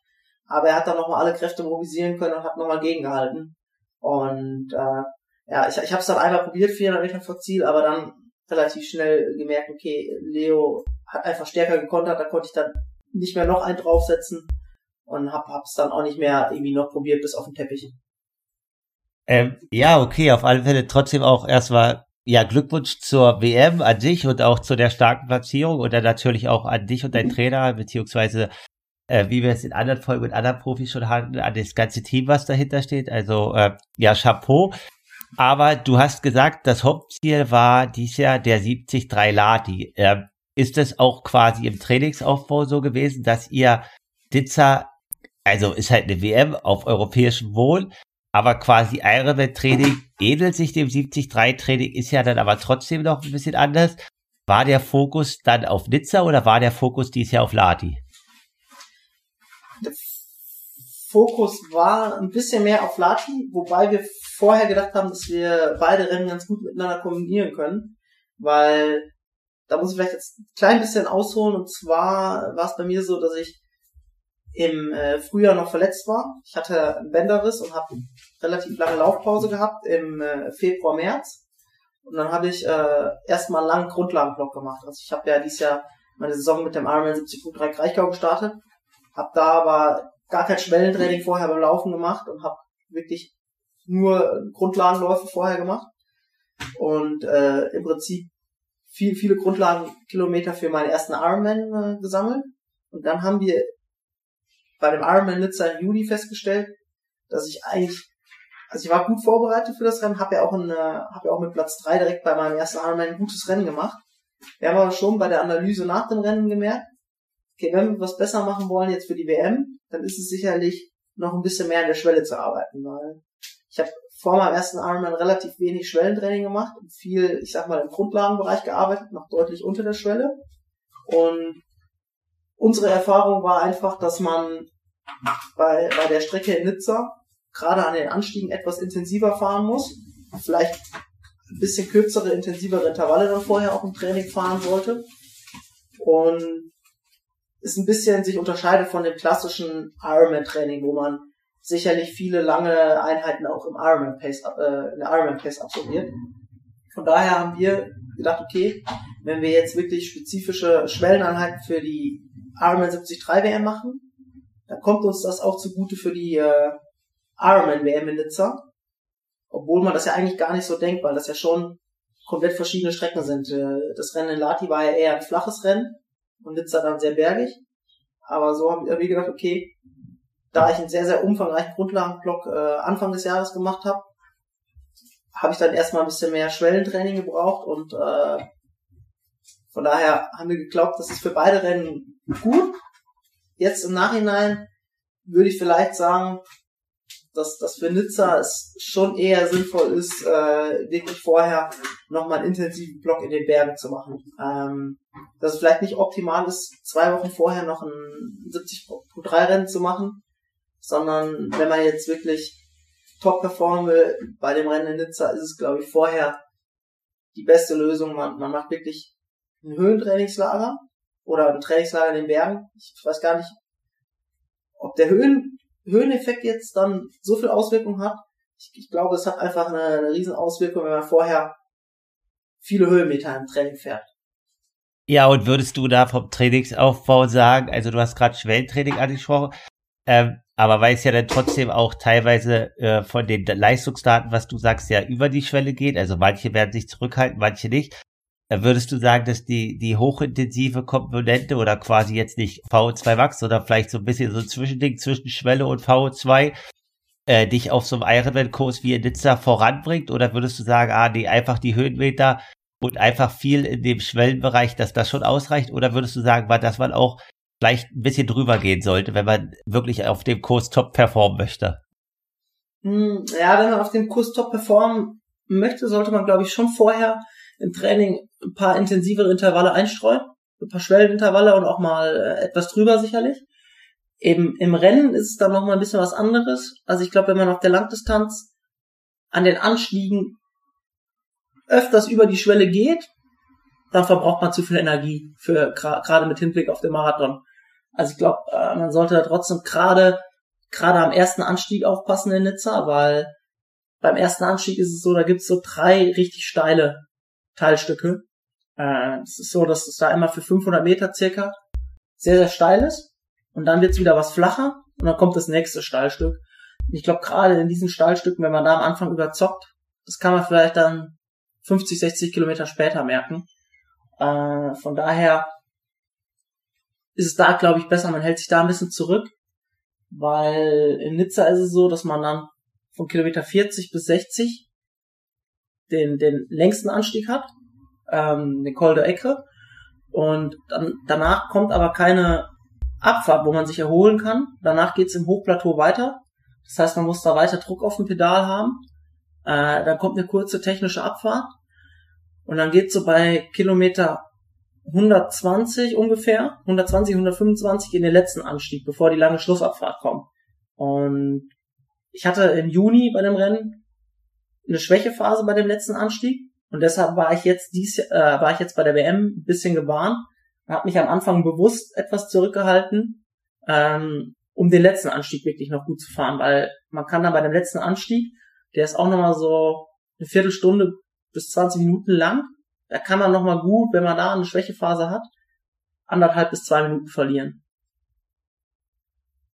Speaker 2: aber er hat dann nochmal alle Kräfte mobilisieren können und hat nochmal gegengehalten. Und äh, ja, ich, ich habe es dann einmal probiert, 400 Meter vor Ziel, aber dann relativ schnell gemerkt, okay, Leo hat einfach stärker gekontert, da konnte ich dann nicht mehr noch einen draufsetzen und hab, hab's dann auch nicht mehr irgendwie noch probiert bis auf den Teppich.
Speaker 1: Ähm, ja, okay, auf alle Fälle trotzdem auch erstmal ja Glückwunsch zur WM an dich und auch zu der starken Platzierung und dann natürlich auch an dich und dein Trainer, beziehungsweise äh, wie wir es in anderen Folgen mit anderen Profis schon hatten, an das ganze Team, was dahinter steht. Also äh, ja, Chapeau. Aber du hast gesagt, das Hauptziel war dies Jahr der 73 Lati. Äh, ist es auch quasi im Trainingsaufbau so gewesen, dass ihr Ditzer also ist halt eine WM auf europäischem Wohl, aber quasi Ironman-Training ähnelt sich dem 73-Training, ist ja dann aber trotzdem noch ein bisschen anders. War der Fokus dann auf Nizza oder war der Fokus dies Jahr auf Lati?
Speaker 2: Der Fokus war ein bisschen mehr auf Lati, wobei wir vorher gedacht haben, dass wir beide Rennen ganz gut miteinander kombinieren können, weil da muss ich vielleicht jetzt ein klein bisschen ausholen und zwar war es bei mir so, dass ich im äh, Frühjahr noch verletzt war. Ich hatte einen Bänderriss und habe relativ lange Laufpause gehabt im äh, Februar, März. Und dann habe ich äh, erstmal einen langen Grundlagenblock gemacht. Also ich habe ja dieses Jahr meine Saison mit dem Ironman 70.3 Kraichgau gestartet, habe da aber gar kein Schwellentraining vorher beim Laufen gemacht und habe wirklich nur Grundlagenläufe vorher gemacht und äh, im Prinzip viel, viele Grundlagenkilometer für meinen ersten Ironman äh, gesammelt. Und dann haben wir bei dem Ironman Nizza im Juli festgestellt, dass ich eigentlich, also ich war gut vorbereitet für das Rennen, habe ja auch habe ja auch mit Platz drei direkt bei meinem ersten Ironman ein gutes Rennen gemacht. Wir haben aber schon bei der Analyse nach dem Rennen gemerkt, okay, wenn wir was besser machen wollen jetzt für die WM, dann ist es sicherlich noch ein bisschen mehr an der Schwelle zu arbeiten, weil ich habe vor meinem ersten Ironman relativ wenig Schwellentraining gemacht und viel, ich sag mal, im Grundlagenbereich gearbeitet, noch deutlich unter der Schwelle. Und unsere Erfahrung war einfach, dass man bei, bei der Strecke in Nizza gerade an den Anstiegen etwas intensiver fahren muss. Vielleicht ein bisschen kürzere, intensivere Intervalle dann vorher auch im Training fahren sollte. Und ist ein bisschen sich unterscheidet von dem klassischen Ironman-Training, wo man sicherlich viele lange Einheiten auch im Ironman Pace, äh, in der Ironman Pace absolviert. Von daher haben wir gedacht, okay, wenn wir jetzt wirklich spezifische Schwelleneinheiten für die Ironman 73 WM machen, dann kommt uns das auch zugute für die, äh, Ironman WM in Nizza. Obwohl man das ja eigentlich gar nicht so denkt, weil das ja schon komplett verschiedene Strecken sind. Äh, das Rennen in Lati war ja eher ein flaches Rennen und Nizza dann sehr bergig. Aber so haben wir gedacht, okay, da ich einen sehr, sehr umfangreichen Grundlagenblock äh, Anfang des Jahres gemacht habe, habe ich dann erstmal ein bisschen mehr Schwellentraining gebraucht und äh, von daher haben wir geglaubt, das ist für beide Rennen gut. Jetzt im Nachhinein würde ich vielleicht sagen, dass das für Nizza es schon eher sinnvoll ist, äh, wirklich vorher nochmal einen intensiven Block in den Bergen zu machen. Ähm, dass es vielleicht nicht optimal ist, zwei Wochen vorher noch ein 70.3 Rennen zu machen, sondern wenn man jetzt wirklich top performen will, bei dem Rennen in Nizza ist es, glaube ich, vorher die beste Lösung. Man, man macht wirklich ein Höhentrainingslager oder ein Trainingslager in den Bergen. Ich weiß gar nicht, ob der Höhen, Höheneffekt jetzt dann so viel Auswirkung hat. Ich, ich glaube, es hat einfach eine, eine riesen Auswirkung, wenn man vorher viele Höhenmeter im Training fährt.
Speaker 1: Ja, und würdest du da vom Trainingsaufbau sagen, also du hast gerade Schwellentraining angesprochen, ähm, aber weil es ja dann trotzdem auch teilweise äh, von den Leistungsdaten, was du sagst, ja über die Schwelle geht, also manche werden sich zurückhalten, manche nicht, würdest du sagen, dass die, die hochintensive Komponente oder quasi jetzt nicht VO2 Max, sondern vielleicht so ein bisschen so ein Zwischending zwischen Schwelle und VO2 äh, dich auf so einem Ironman-Kurs wie in Nizza voranbringt? Oder würdest du sagen, ah, nee, einfach die Höhenmeter und einfach viel in dem Schwellenbereich, dass das schon ausreicht? Oder würdest du sagen, dass man auch vielleicht ein bisschen drüber gehen sollte, wenn man wirklich auf dem Kurs top performen möchte?
Speaker 2: Hm, ja, wenn man auf dem Kurs top performen möchte, sollte man, glaube ich, schon vorher im Training ein paar intensivere Intervalle einstreuen, ein paar Schwellenintervalle und auch mal äh, etwas drüber sicherlich. Eben im Rennen ist es dann noch mal ein bisschen was anderes. Also ich glaube, wenn man auf der Langdistanz an den Anstiegen öfters über die Schwelle geht, dann verbraucht man zu viel Energie für gerade mit Hinblick auf den Marathon. Also ich glaube, äh, man sollte trotzdem gerade gerade am ersten Anstieg aufpassen in Nizza, weil beim ersten Anstieg ist es so, da gibt's so drei richtig steile Teilstücke. Äh, es ist so, dass es da immer für 500 Meter circa sehr, sehr steil ist. Und dann wird's wieder was flacher und dann kommt das nächste Steilstück. Und ich glaube, gerade in diesen Steilstücken, wenn man da am Anfang überzockt, das kann man vielleicht dann 50, 60 Kilometer später merken. Äh, von daher ist es da, glaube ich, besser, man hält sich da ein bisschen zurück, weil in Nizza ist es so, dass man dann von Kilometer 40 bis 60 den, den längsten Anstieg hat, ähm, den Col de Ecke. Und dann, danach kommt aber keine Abfahrt, wo man sich erholen kann. Danach geht's im Hochplateau weiter. Das heißt, man muss da weiter Druck auf dem Pedal haben. Äh, dann kommt eine kurze technische Abfahrt. Und dann geht's so bei Kilometer 120 ungefähr, 120, 125 in den letzten Anstieg, bevor die lange Schlussabfahrt kommt. Und ich hatte im Juni bei dem Rennen eine Schwächephase bei dem letzten Anstieg und deshalb war ich jetzt dies äh, war ich jetzt bei der WM ein bisschen gewarnt habe mich am Anfang bewusst etwas zurückgehalten, ähm, um den letzten Anstieg wirklich noch gut zu fahren, weil man kann dann bei dem letzten Anstieg, der ist auch nochmal so eine Viertelstunde bis 20 Minuten lang, da kann man nochmal gut, wenn man da eine Schwächephase hat, anderthalb bis zwei Minuten verlieren.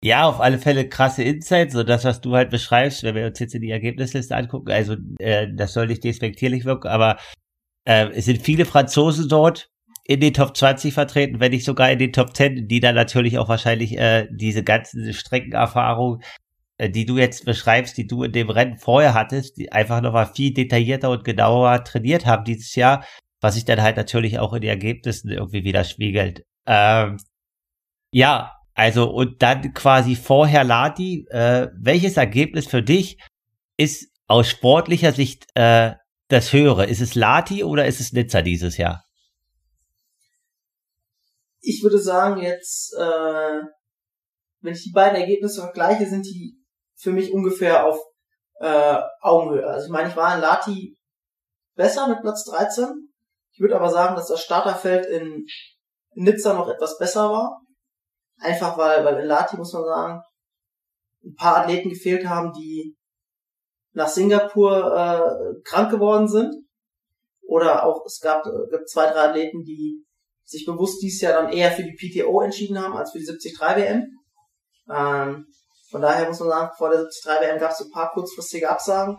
Speaker 1: Ja, auf alle Fälle krasse Insights, so das, was du halt beschreibst, wenn wir uns jetzt in die Ergebnisliste angucken, also äh, das soll nicht despektierlich wirken, aber äh, es sind viele Franzosen dort in den Top 20 vertreten, wenn nicht sogar in den Top 10, die dann natürlich auch wahrscheinlich äh, diese ganzen Streckenerfahrung, äh, die du jetzt beschreibst, die du in dem Rennen vorher hattest, die einfach nochmal viel detaillierter und genauer trainiert haben dieses Jahr, was sich dann halt natürlich auch in den Ergebnissen irgendwie widerspiegelt. Ähm, ja, also und dann quasi vorher Lati, äh, welches Ergebnis für dich ist aus sportlicher Sicht äh, das höhere? Ist es Lati oder ist es Nizza dieses Jahr?
Speaker 2: Ich würde sagen jetzt, äh, wenn ich die beiden Ergebnisse vergleiche, sind die für mich ungefähr auf äh, Augenhöhe. Also ich meine, ich war in Lati besser mit Platz 13. Ich würde aber sagen, dass das Starterfeld in Nizza noch etwas besser war. Einfach weil, weil in Lati muss man sagen, ein paar Athleten gefehlt haben, die nach Singapur äh, krank geworden sind. Oder auch es gab, äh, gab zwei, drei Athleten, die sich bewusst dieses Jahr dann eher für die PTO entschieden haben als für die 73 WM. Ähm, Von daher muss man sagen, vor der 73 WM gab es ein paar kurzfristige Absagen.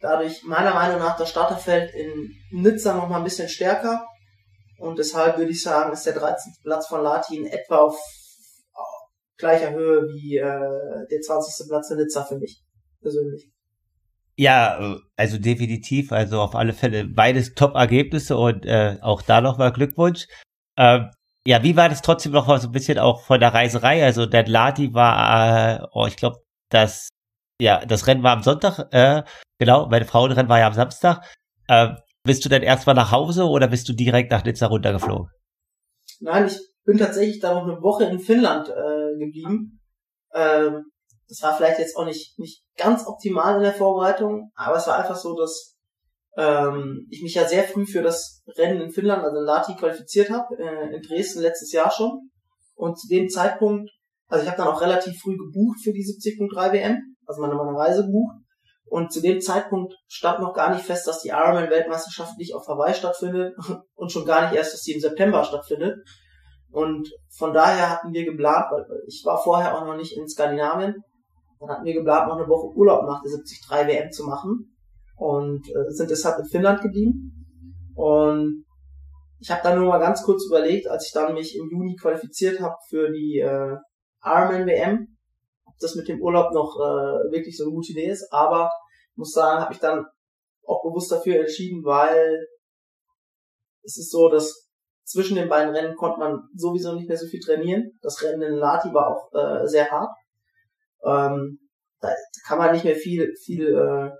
Speaker 2: Dadurch meiner Meinung nach das Starterfeld in Nizza noch mal ein bisschen stärker. Und deshalb würde ich sagen, ist der 13. Platz von Lati in etwa auf gleicher Höhe wie äh, der 20. Platz in Nizza für mich persönlich.
Speaker 1: Ja, also definitiv, also auf alle Fälle beides Top-Ergebnisse und äh, auch da nochmal Glückwunsch. Ähm, ja, wie war das trotzdem noch mal so ein bisschen auch von der Reiserei? Also der Lati war, äh, oh, ich glaube, das, ja, das Rennen war am Sonntag, äh, genau, meine Frauenrennen war ja am Samstag. Äh, bist du dann erstmal nach Hause oder bist du direkt nach Nizza runtergeflogen?
Speaker 2: Nein, ich bin tatsächlich da noch eine Woche in Finnland äh, geblieben. Ähm, das war vielleicht jetzt auch nicht, nicht ganz optimal in der Vorbereitung, aber es war einfach so, dass ähm, ich mich ja sehr früh für das Rennen in Finnland, also in Lati, qualifiziert habe, äh, in Dresden letztes Jahr schon. Und zu dem Zeitpunkt, also ich habe dann auch relativ früh gebucht für die 70.3 WM, also meine, meine Reise gebucht. Und zu dem Zeitpunkt stand noch gar nicht fest, dass die Ironman-Weltmeisterschaft nicht auf Hawaii stattfindet *laughs* und schon gar nicht erst, dass sie im September stattfindet. Und von daher hatten wir geplant, weil ich war vorher auch noch nicht in Skandinavien, dann hatten wir geplant, noch eine Woche Urlaub nach der 73 WM zu machen und äh, sind deshalb in Finnland geblieben. Und ich habe dann nur mal ganz kurz überlegt, als ich dann mich im Juni qualifiziert habe für die äh, Ironman WM, ob das mit dem Urlaub noch äh, wirklich so eine gute Idee ist. Aber muss sagen, habe ich dann auch bewusst dafür entschieden, weil es ist so, dass zwischen den beiden Rennen konnte man sowieso nicht mehr so viel trainieren. Das Rennen in Lati war auch äh, sehr hart. Ähm, da kann man nicht mehr viel, viel äh,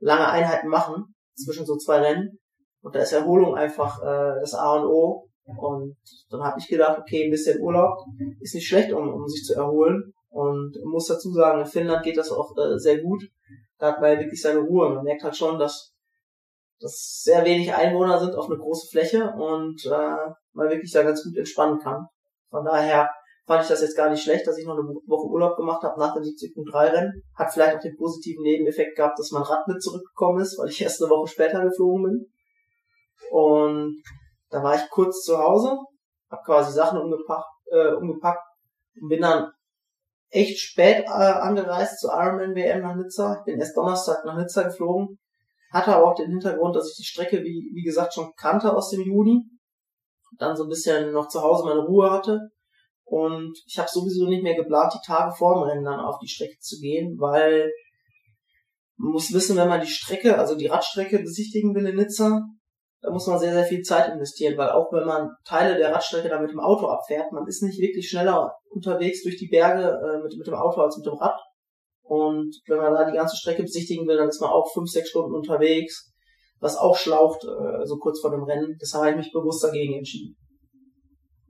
Speaker 2: lange Einheiten machen zwischen so zwei Rennen. Und da ist Erholung einfach äh, das A und O. Und dann habe ich gedacht, okay, ein bisschen Urlaub ist nicht schlecht, um, um sich zu erholen. Und muss dazu sagen, in Finnland geht das auch äh, sehr gut. Da hat man ja wirklich seine Ruhe. Man merkt halt schon, dass, dass sehr wenig Einwohner sind auf eine große Fläche und äh, man wirklich da ganz gut entspannen kann. Von daher fand ich das jetzt gar nicht schlecht, dass ich noch eine Woche Urlaub gemacht habe nach dem 70.3 Rennen. Hat vielleicht auch den positiven Nebeneffekt gehabt, dass mein Rad mit zurückgekommen ist, weil ich *laughs* erst eine Woche später geflogen bin. Und da war ich kurz zu Hause, habe quasi Sachen umgepackt, äh, umgepackt und bin dann echt spät äh, angereist zur Ironman WM nach Nizza. Ich bin erst Donnerstag nach Nizza geflogen. Hatte aber auch den Hintergrund, dass ich die Strecke, wie, wie gesagt, schon kannte aus dem Juni. Dann so ein bisschen noch zu Hause meine Ruhe hatte und ich habe sowieso nicht mehr geplant, die Tage vor dem Rennen dann auf die Strecke zu gehen, weil man muss wissen, wenn man die Strecke, also die Radstrecke besichtigen will in Nizza, da muss man sehr, sehr viel Zeit investieren, weil auch wenn man Teile der Radstrecke dann mit dem Auto abfährt, man ist nicht wirklich schneller unterwegs durch die Berge äh, mit, mit dem Auto als mit dem Rad. Und wenn man da die ganze Strecke besichtigen will, dann ist man auch fünf, sechs Stunden unterwegs, was auch schlaucht, äh, so kurz vor dem Rennen. Deshalb habe ich mich bewusst dagegen entschieden.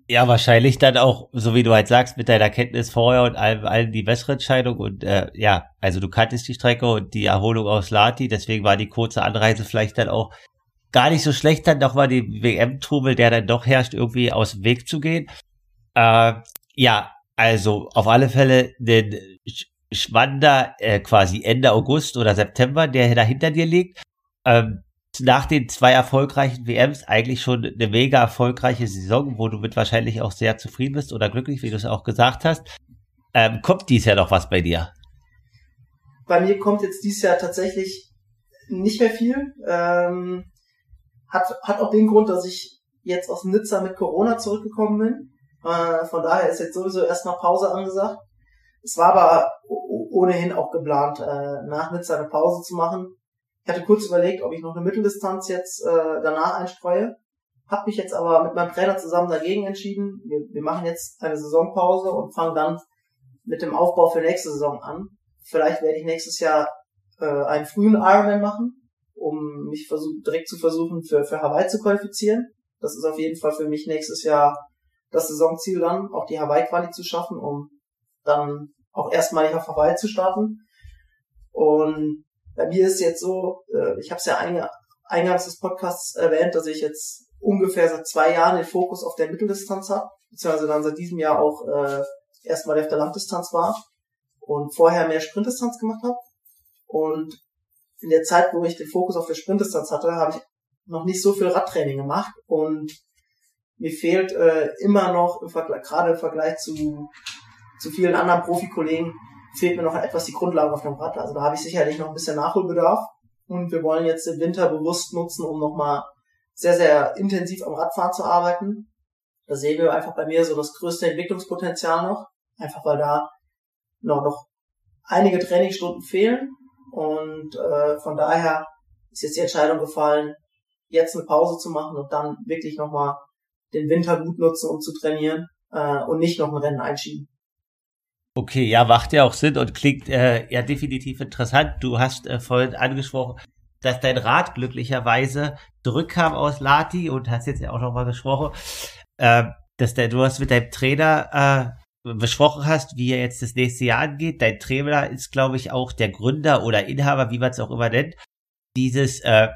Speaker 1: Ja, wahrscheinlich dann auch, so wie du halt sagst, mit deiner Kenntnis vorher und allem, allem die bessere Entscheidung. Und äh, ja, also du kanntest die Strecke und die Erholung aus Lati, deswegen war die kurze Anreise vielleicht dann auch gar nicht so schlecht, dann nochmal den WM-Trubel, der dann doch herrscht, irgendwie aus dem Weg zu gehen. Äh, ja, also auf alle Fälle den Schwander äh, quasi Ende August oder September, der da hinter dir liegt. Ähm, nach den zwei erfolgreichen WMs eigentlich schon eine mega erfolgreiche Saison, wo du mit wahrscheinlich auch sehr zufrieden bist oder glücklich, wie du es auch gesagt hast. Ähm, kommt dies Jahr noch was bei dir?
Speaker 2: Bei mir kommt jetzt dieses Jahr tatsächlich nicht mehr viel. Ähm, hat, hat auch den Grund, dass ich jetzt aus Nizza mit Corona zurückgekommen bin. Äh, von daher ist jetzt sowieso erstmal Pause angesagt. Es war aber ohnehin auch geplant, äh, nach Nizza eine Pause zu machen ich hatte kurz überlegt, ob ich noch eine Mitteldistanz jetzt äh, danach einstreue. Hab mich jetzt aber mit meinem Trainer zusammen dagegen entschieden. Wir, wir machen jetzt eine Saisonpause und fangen dann mit dem Aufbau für nächste Saison an. Vielleicht werde ich nächstes Jahr äh, einen frühen Ironman machen, um mich versuch, direkt zu versuchen, für, für Hawaii zu qualifizieren. Das ist auf jeden Fall für mich nächstes Jahr das Saisonziel dann, auch die Hawaii-Quali zu schaffen, um dann auch erstmalig auf Hawaii zu starten. Und bei mir ist jetzt so, äh, ich habe es ja eingangs des Podcasts erwähnt, dass ich jetzt ungefähr seit zwei Jahren den Fokus auf der Mitteldistanz habe, beziehungsweise dann seit diesem Jahr auch äh, erstmal auf der Langdistanz war und vorher mehr Sprintdistanz gemacht habe. Und in der Zeit, wo ich den Fokus auf der Sprintdistanz hatte, habe ich noch nicht so viel Radtraining gemacht und mir fehlt äh, immer noch im Vergleich, gerade im Vergleich zu, zu vielen anderen Profikollegen fehlt mir noch etwas die Grundlage auf dem Rad. Also da habe ich sicherlich noch ein bisschen Nachholbedarf. Und wir wollen jetzt den Winter bewusst nutzen, um nochmal sehr, sehr intensiv am Radfahren zu arbeiten. Da sehen wir einfach bei mir so das größte Entwicklungspotenzial noch. Einfach weil da noch, noch einige Trainingsstunden fehlen. Und äh, von daher ist jetzt die Entscheidung gefallen, jetzt eine Pause zu machen und dann wirklich nochmal den Winter gut nutzen, um zu trainieren äh, und nicht noch ein Rennen einschieben.
Speaker 1: Okay, ja, macht ja auch Sinn und klingt äh, ja definitiv interessant. Du hast äh, vorhin angesprochen, dass dein Rad glücklicherweise zurückkam aus Lati und hast jetzt ja auch nochmal gesprochen, äh, dass der, du hast mit deinem Trainer äh, besprochen hast, wie er jetzt das nächste Jahr angeht. Dein Trainer ist, glaube ich, auch der Gründer oder Inhaber, wie man es auch immer nennt, dieses äh,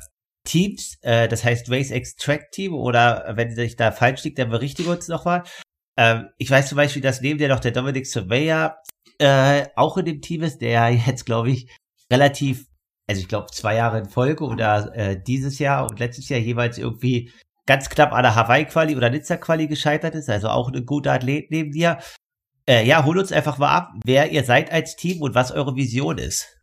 Speaker 1: Teams, äh, das heißt Race X Track Team oder wenn ich da falsch liegt, dann berichtige uns nochmal. Ähm, ich weiß zum Beispiel, dass neben dir noch der Dominic Surveyor äh, auch in dem Team ist, der *laughs* jetzt, glaube ich, relativ, also ich glaube zwei Jahre in Folge oder äh, dieses Jahr und letztes Jahr jeweils irgendwie ganz knapp an der Hawaii-Quali oder Nizza-Quali gescheitert ist, also auch ein guter Athlet neben dir. Äh, ja, hol uns einfach mal ab, wer ihr seid als Team und was eure Vision ist.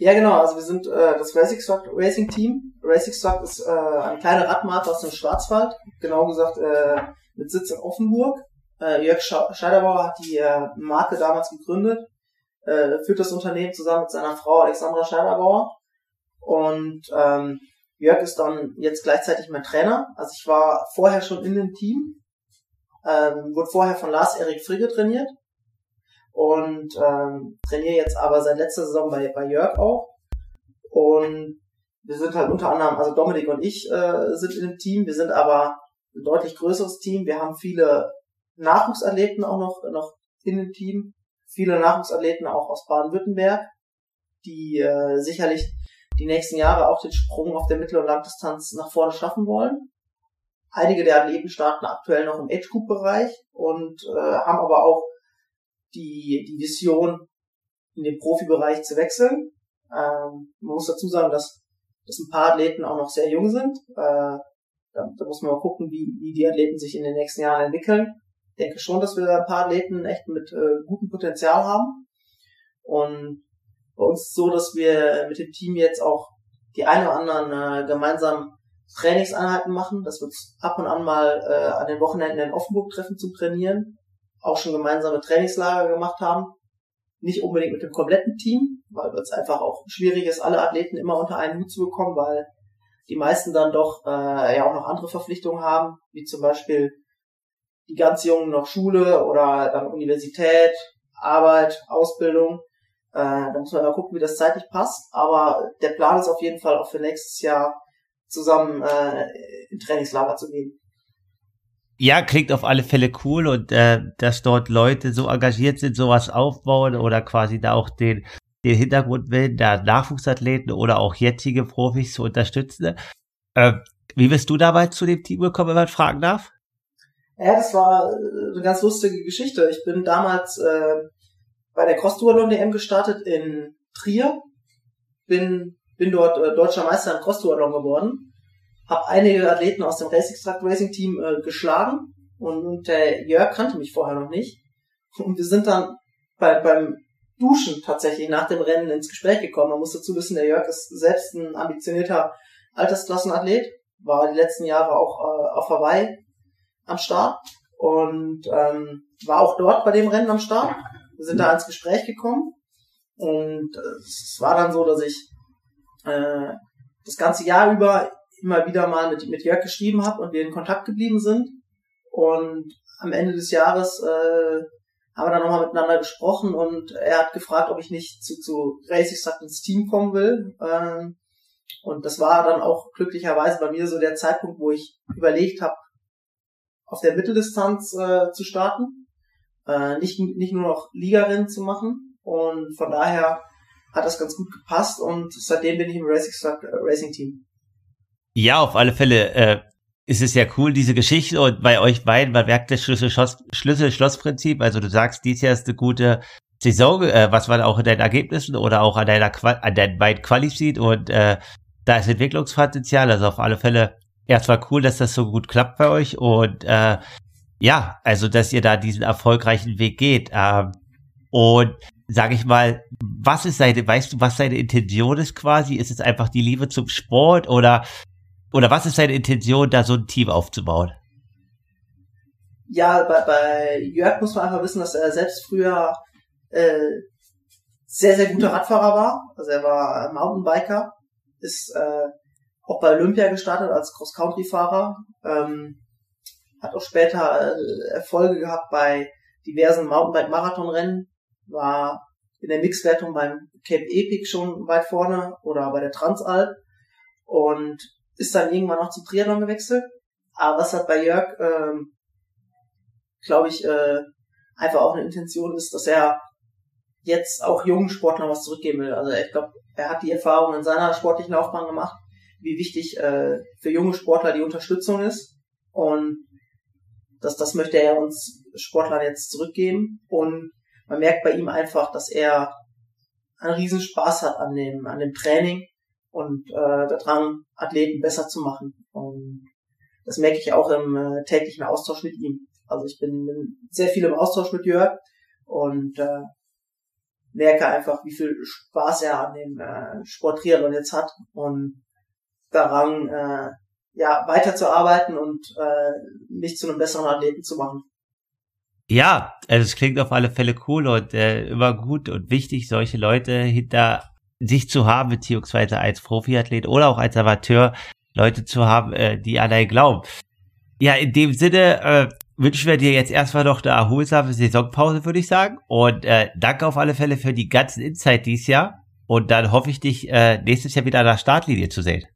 Speaker 2: Ja, genau. Also wir sind äh, das Racing Stock Racing Team. Racing Stock ist äh, eine kleine Radmarke aus dem Schwarzwald. Genau gesagt äh, mit Sitz in Offenburg. Äh, Jörg Scheiderbauer hat die äh, Marke damals gegründet, äh, führt das Unternehmen zusammen mit seiner Frau Alexandra Scheiderbauer. Und ähm, Jörg ist dann jetzt gleichzeitig mein Trainer. Also ich war vorher schon in dem Team, ähm, wurde vorher von Lars-Erik Frigge trainiert und ähm, trainiere jetzt aber seit letzter Saison bei, bei Jörg auch. Und wir sind halt unter anderem, also Dominik und ich äh, sind in dem Team, wir sind aber ein deutlich größeres Team. Wir haben viele Nachwuchsathleten auch noch, noch in dem Team, viele Nachwuchsathleten auch aus Baden-Württemberg, die äh, sicherlich die nächsten Jahre auch den Sprung auf der Mittel- und Langdistanz nach vorne schaffen wollen. Einige der Athleten starten aktuell noch im Age-Group-Bereich und äh, haben aber auch die, die Vision, in den Profibereich zu wechseln. Ähm, man muss dazu sagen, dass, dass ein paar Athleten auch noch sehr jung sind. Äh, da, da muss man mal gucken, wie, wie die Athleten sich in den nächsten Jahren entwickeln. Ich denke schon, dass wir ein paar Athleten echt mit äh, gutem Potenzial haben. Und bei uns ist es so, dass wir mit dem Team jetzt auch die ein oder anderen äh, gemeinsamen Trainingseinheiten machen, dass wir ab und an mal äh, an den Wochenenden in Offenburg treffen zum Trainieren, auch schon gemeinsame Trainingslager gemacht haben. Nicht unbedingt mit dem kompletten Team, weil es einfach auch schwierig ist, alle Athleten immer unter einen Hut zu bekommen, weil die meisten dann doch äh, ja auch noch andere Verpflichtungen haben, wie zum Beispiel die ganz Jungen noch Schule oder dann Universität, Arbeit, Ausbildung. Äh, da muss man mal gucken, wie das zeitlich passt. Aber der Plan ist auf jeden Fall auch für nächstes Jahr zusammen äh, in Trainingslager zu gehen.
Speaker 1: Ja, klingt auf alle Fälle cool und äh, dass dort Leute so engagiert sind, sowas aufbauen oder quasi da auch den den Hintergrund will, da Nachwuchsathleten oder auch jetzige Profis zu unterstützen. Äh, wie bist du dabei zu dem Team gekommen, wenn man fragen darf?
Speaker 2: Ja, das war äh, eine ganz lustige Geschichte. Ich bin damals äh, bei der Cross Duathlon DM gestartet in Trier, bin bin dort äh, deutscher Meister im Cross Duathlon geworden, habe einige Athleten aus dem Racing Truck Racing Team äh, geschlagen und, und der Jörg kannte mich vorher noch nicht und wir sind dann bei, beim Duschen tatsächlich nach dem Rennen ins Gespräch gekommen. Man muss dazu wissen, der Jörg ist selbst ein ambitionierter Altersklassenathlet, war die letzten Jahre auch äh, auf Hawaii am Start und ähm, war auch dort bei dem Rennen am Start. Wir sind da ins Gespräch gekommen und äh, es war dann so, dass ich äh, das ganze Jahr über immer wieder mal mit, mit Jörg geschrieben habe und wir in Kontakt geblieben sind. Und am Ende des Jahres äh, haben wir dann nochmal miteinander gesprochen und er hat gefragt, ob ich nicht zu, zu Racing Start ins Team kommen will. Ähm, und das war dann auch glücklicherweise bei mir so der Zeitpunkt, wo ich überlegt habe, auf der Mitteldistanz äh, zu starten, äh, nicht, nicht nur noch Ligarennen zu machen. Und von daher hat das ganz gut gepasst und seitdem bin ich im Racing äh, Racing Team.
Speaker 1: Ja, auf alle Fälle. Äh, ist es ja cool, diese Geschichte und bei euch beiden, man merkt das Schlüssel-Schloss-Prinzip. Also du sagst, dies Jahr ist eine gute Saison, äh, was man auch in deinen Ergebnissen oder auch an deiner Qua an deinen beiden Qualis sieht und äh, da ist Entwicklungspotenzial. Also auf alle Fälle erstmal cool, dass das so gut klappt bei euch und äh, ja, also dass ihr da diesen erfolgreichen Weg geht. Ähm, Und sage ich mal, was ist seine, weißt du, was seine Intention ist quasi? Ist es einfach die Liebe zum Sport oder, oder was ist seine Intention, da so ein Team aufzubauen?
Speaker 2: Ja, bei, bei Jörg muss man einfach wissen, dass er selbst früher äh, sehr, sehr guter Radfahrer war. Also er war Mountainbiker, ist äh, auch bei Olympia gestartet als Cross-Country-Fahrer, ähm, hat auch später äh, Erfolge gehabt bei diversen Mountainbike-Marathonrennen, war in der Mixwertung beim Cape Epic schon weit vorne oder bei der Transalp und ist dann irgendwann noch zum Triathlon gewechselt. Aber was hat bei Jörg, ähm, glaube ich, äh, einfach auch eine Intention ist, dass er jetzt auch jungen Sportlern was zurückgeben will. Also ich glaube, er hat die Erfahrung in seiner sportlichen Laufbahn gemacht, wie wichtig äh, für junge Sportler die Unterstützung ist. Und das, das möchte er uns Sportlern jetzt zurückgeben. Und man merkt bei ihm einfach, dass er einen riesen Spaß hat an dem, an dem Training und äh, daran, Athleten besser zu machen. Und das merke ich auch im äh, täglichen Austausch mit ihm. Also ich bin, bin sehr viel im Austausch mit Jörg und äh, merke einfach, wie viel Spaß er an dem äh, Sport Triathlon jetzt hat und daran äh, ja weiterzuarbeiten und äh, mich zu einem besseren Athleten zu machen.
Speaker 1: Ja, also es klingt auf alle Fälle cool und äh, immer gut und wichtig, solche Leute hinter sich zu haben, beziehungsweise als Profiathlet oder auch als Amateur Leute zu haben, äh, die an einen glauben. Ja, in dem Sinne äh, wünschen wir dir jetzt erstmal noch eine erholsame Saisonpause, würde ich sagen. Und äh, danke auf alle Fälle für die ganzen Insight dieses Jahr. Und dann hoffe ich, dich äh, nächstes Jahr wieder an der Startlinie zu sehen.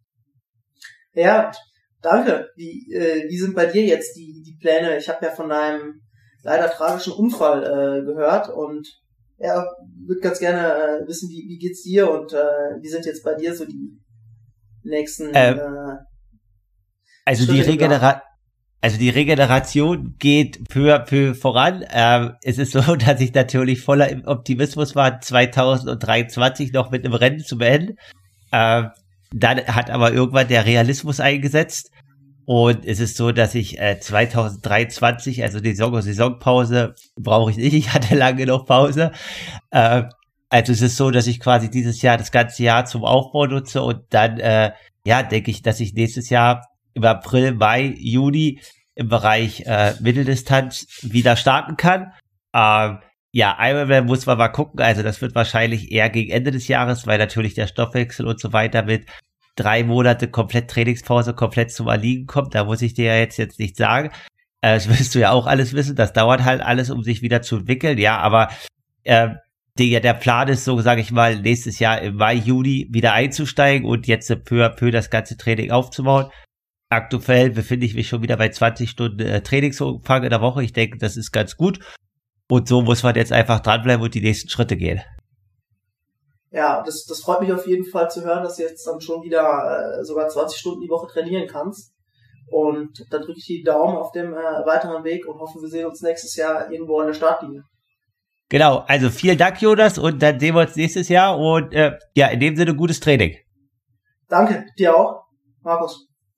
Speaker 2: Ja, danke. Wie, äh, wie sind bei dir jetzt die, die Pläne? Ich habe ja von deinem leider tragischen Unfall äh, gehört und ja, würde ganz gerne äh, wissen, wie, wie geht's dir und äh, wie sind jetzt bei dir so die nächsten ähm, äh,
Speaker 1: also Schritte die Regeneration also die Regeneration geht für für voran. Ähm, es ist so, *laughs* dass ich natürlich voller Optimismus war, 2023 noch mit einem Rennen zu beenden. Ähm, dann hat aber irgendwann der Realismus eingesetzt und es ist so, dass ich äh, 2023, also die Saison Saisonpause, brauche ich nicht. Ich hatte lange noch Pause. Äh, also es ist so, dass ich quasi dieses Jahr das ganze Jahr zum Aufbau nutze und dann, äh, ja, denke ich, dass ich nächstes Jahr im April, Mai, Juni im Bereich äh, Mitteldistanz wieder starten kann. Ähm, ja, Ironman muss man mal gucken. Also das wird wahrscheinlich eher gegen Ende des Jahres, weil natürlich der Stoffwechsel und so weiter mit drei Monate komplett Trainingspause komplett zum Erliegen kommt. Da muss ich dir ja jetzt, jetzt nicht sagen. Äh, das *laughs* willst du ja auch alles wissen. Das dauert halt alles, um sich wieder zu entwickeln. Ja, aber äh, der, der Plan ist so, sage ich mal, nächstes Jahr im Mai, Juni wieder einzusteigen und jetzt peu à peu das ganze Training aufzubauen. Aktuell befinde ich mich schon wieder bei 20 Stunden äh, Trainingsumfang in der Woche. Ich denke, das ist ganz gut. Und so muss man jetzt einfach dranbleiben und die nächsten Schritte gehen
Speaker 2: ja, das, das freut mich auf jeden Fall zu hören, dass du jetzt dann schon wieder äh, sogar 20 Stunden die Woche trainieren kannst. Und dann drücke ich die Daumen auf dem äh, weiteren Weg und hoffe, wir sehen uns nächstes Jahr irgendwo an der Startlinie.
Speaker 1: Genau, also vielen Dank, Jonas, und dann sehen wir uns nächstes Jahr und äh, ja, in dem Sinne gutes Training.
Speaker 2: Danke, dir auch, Markus.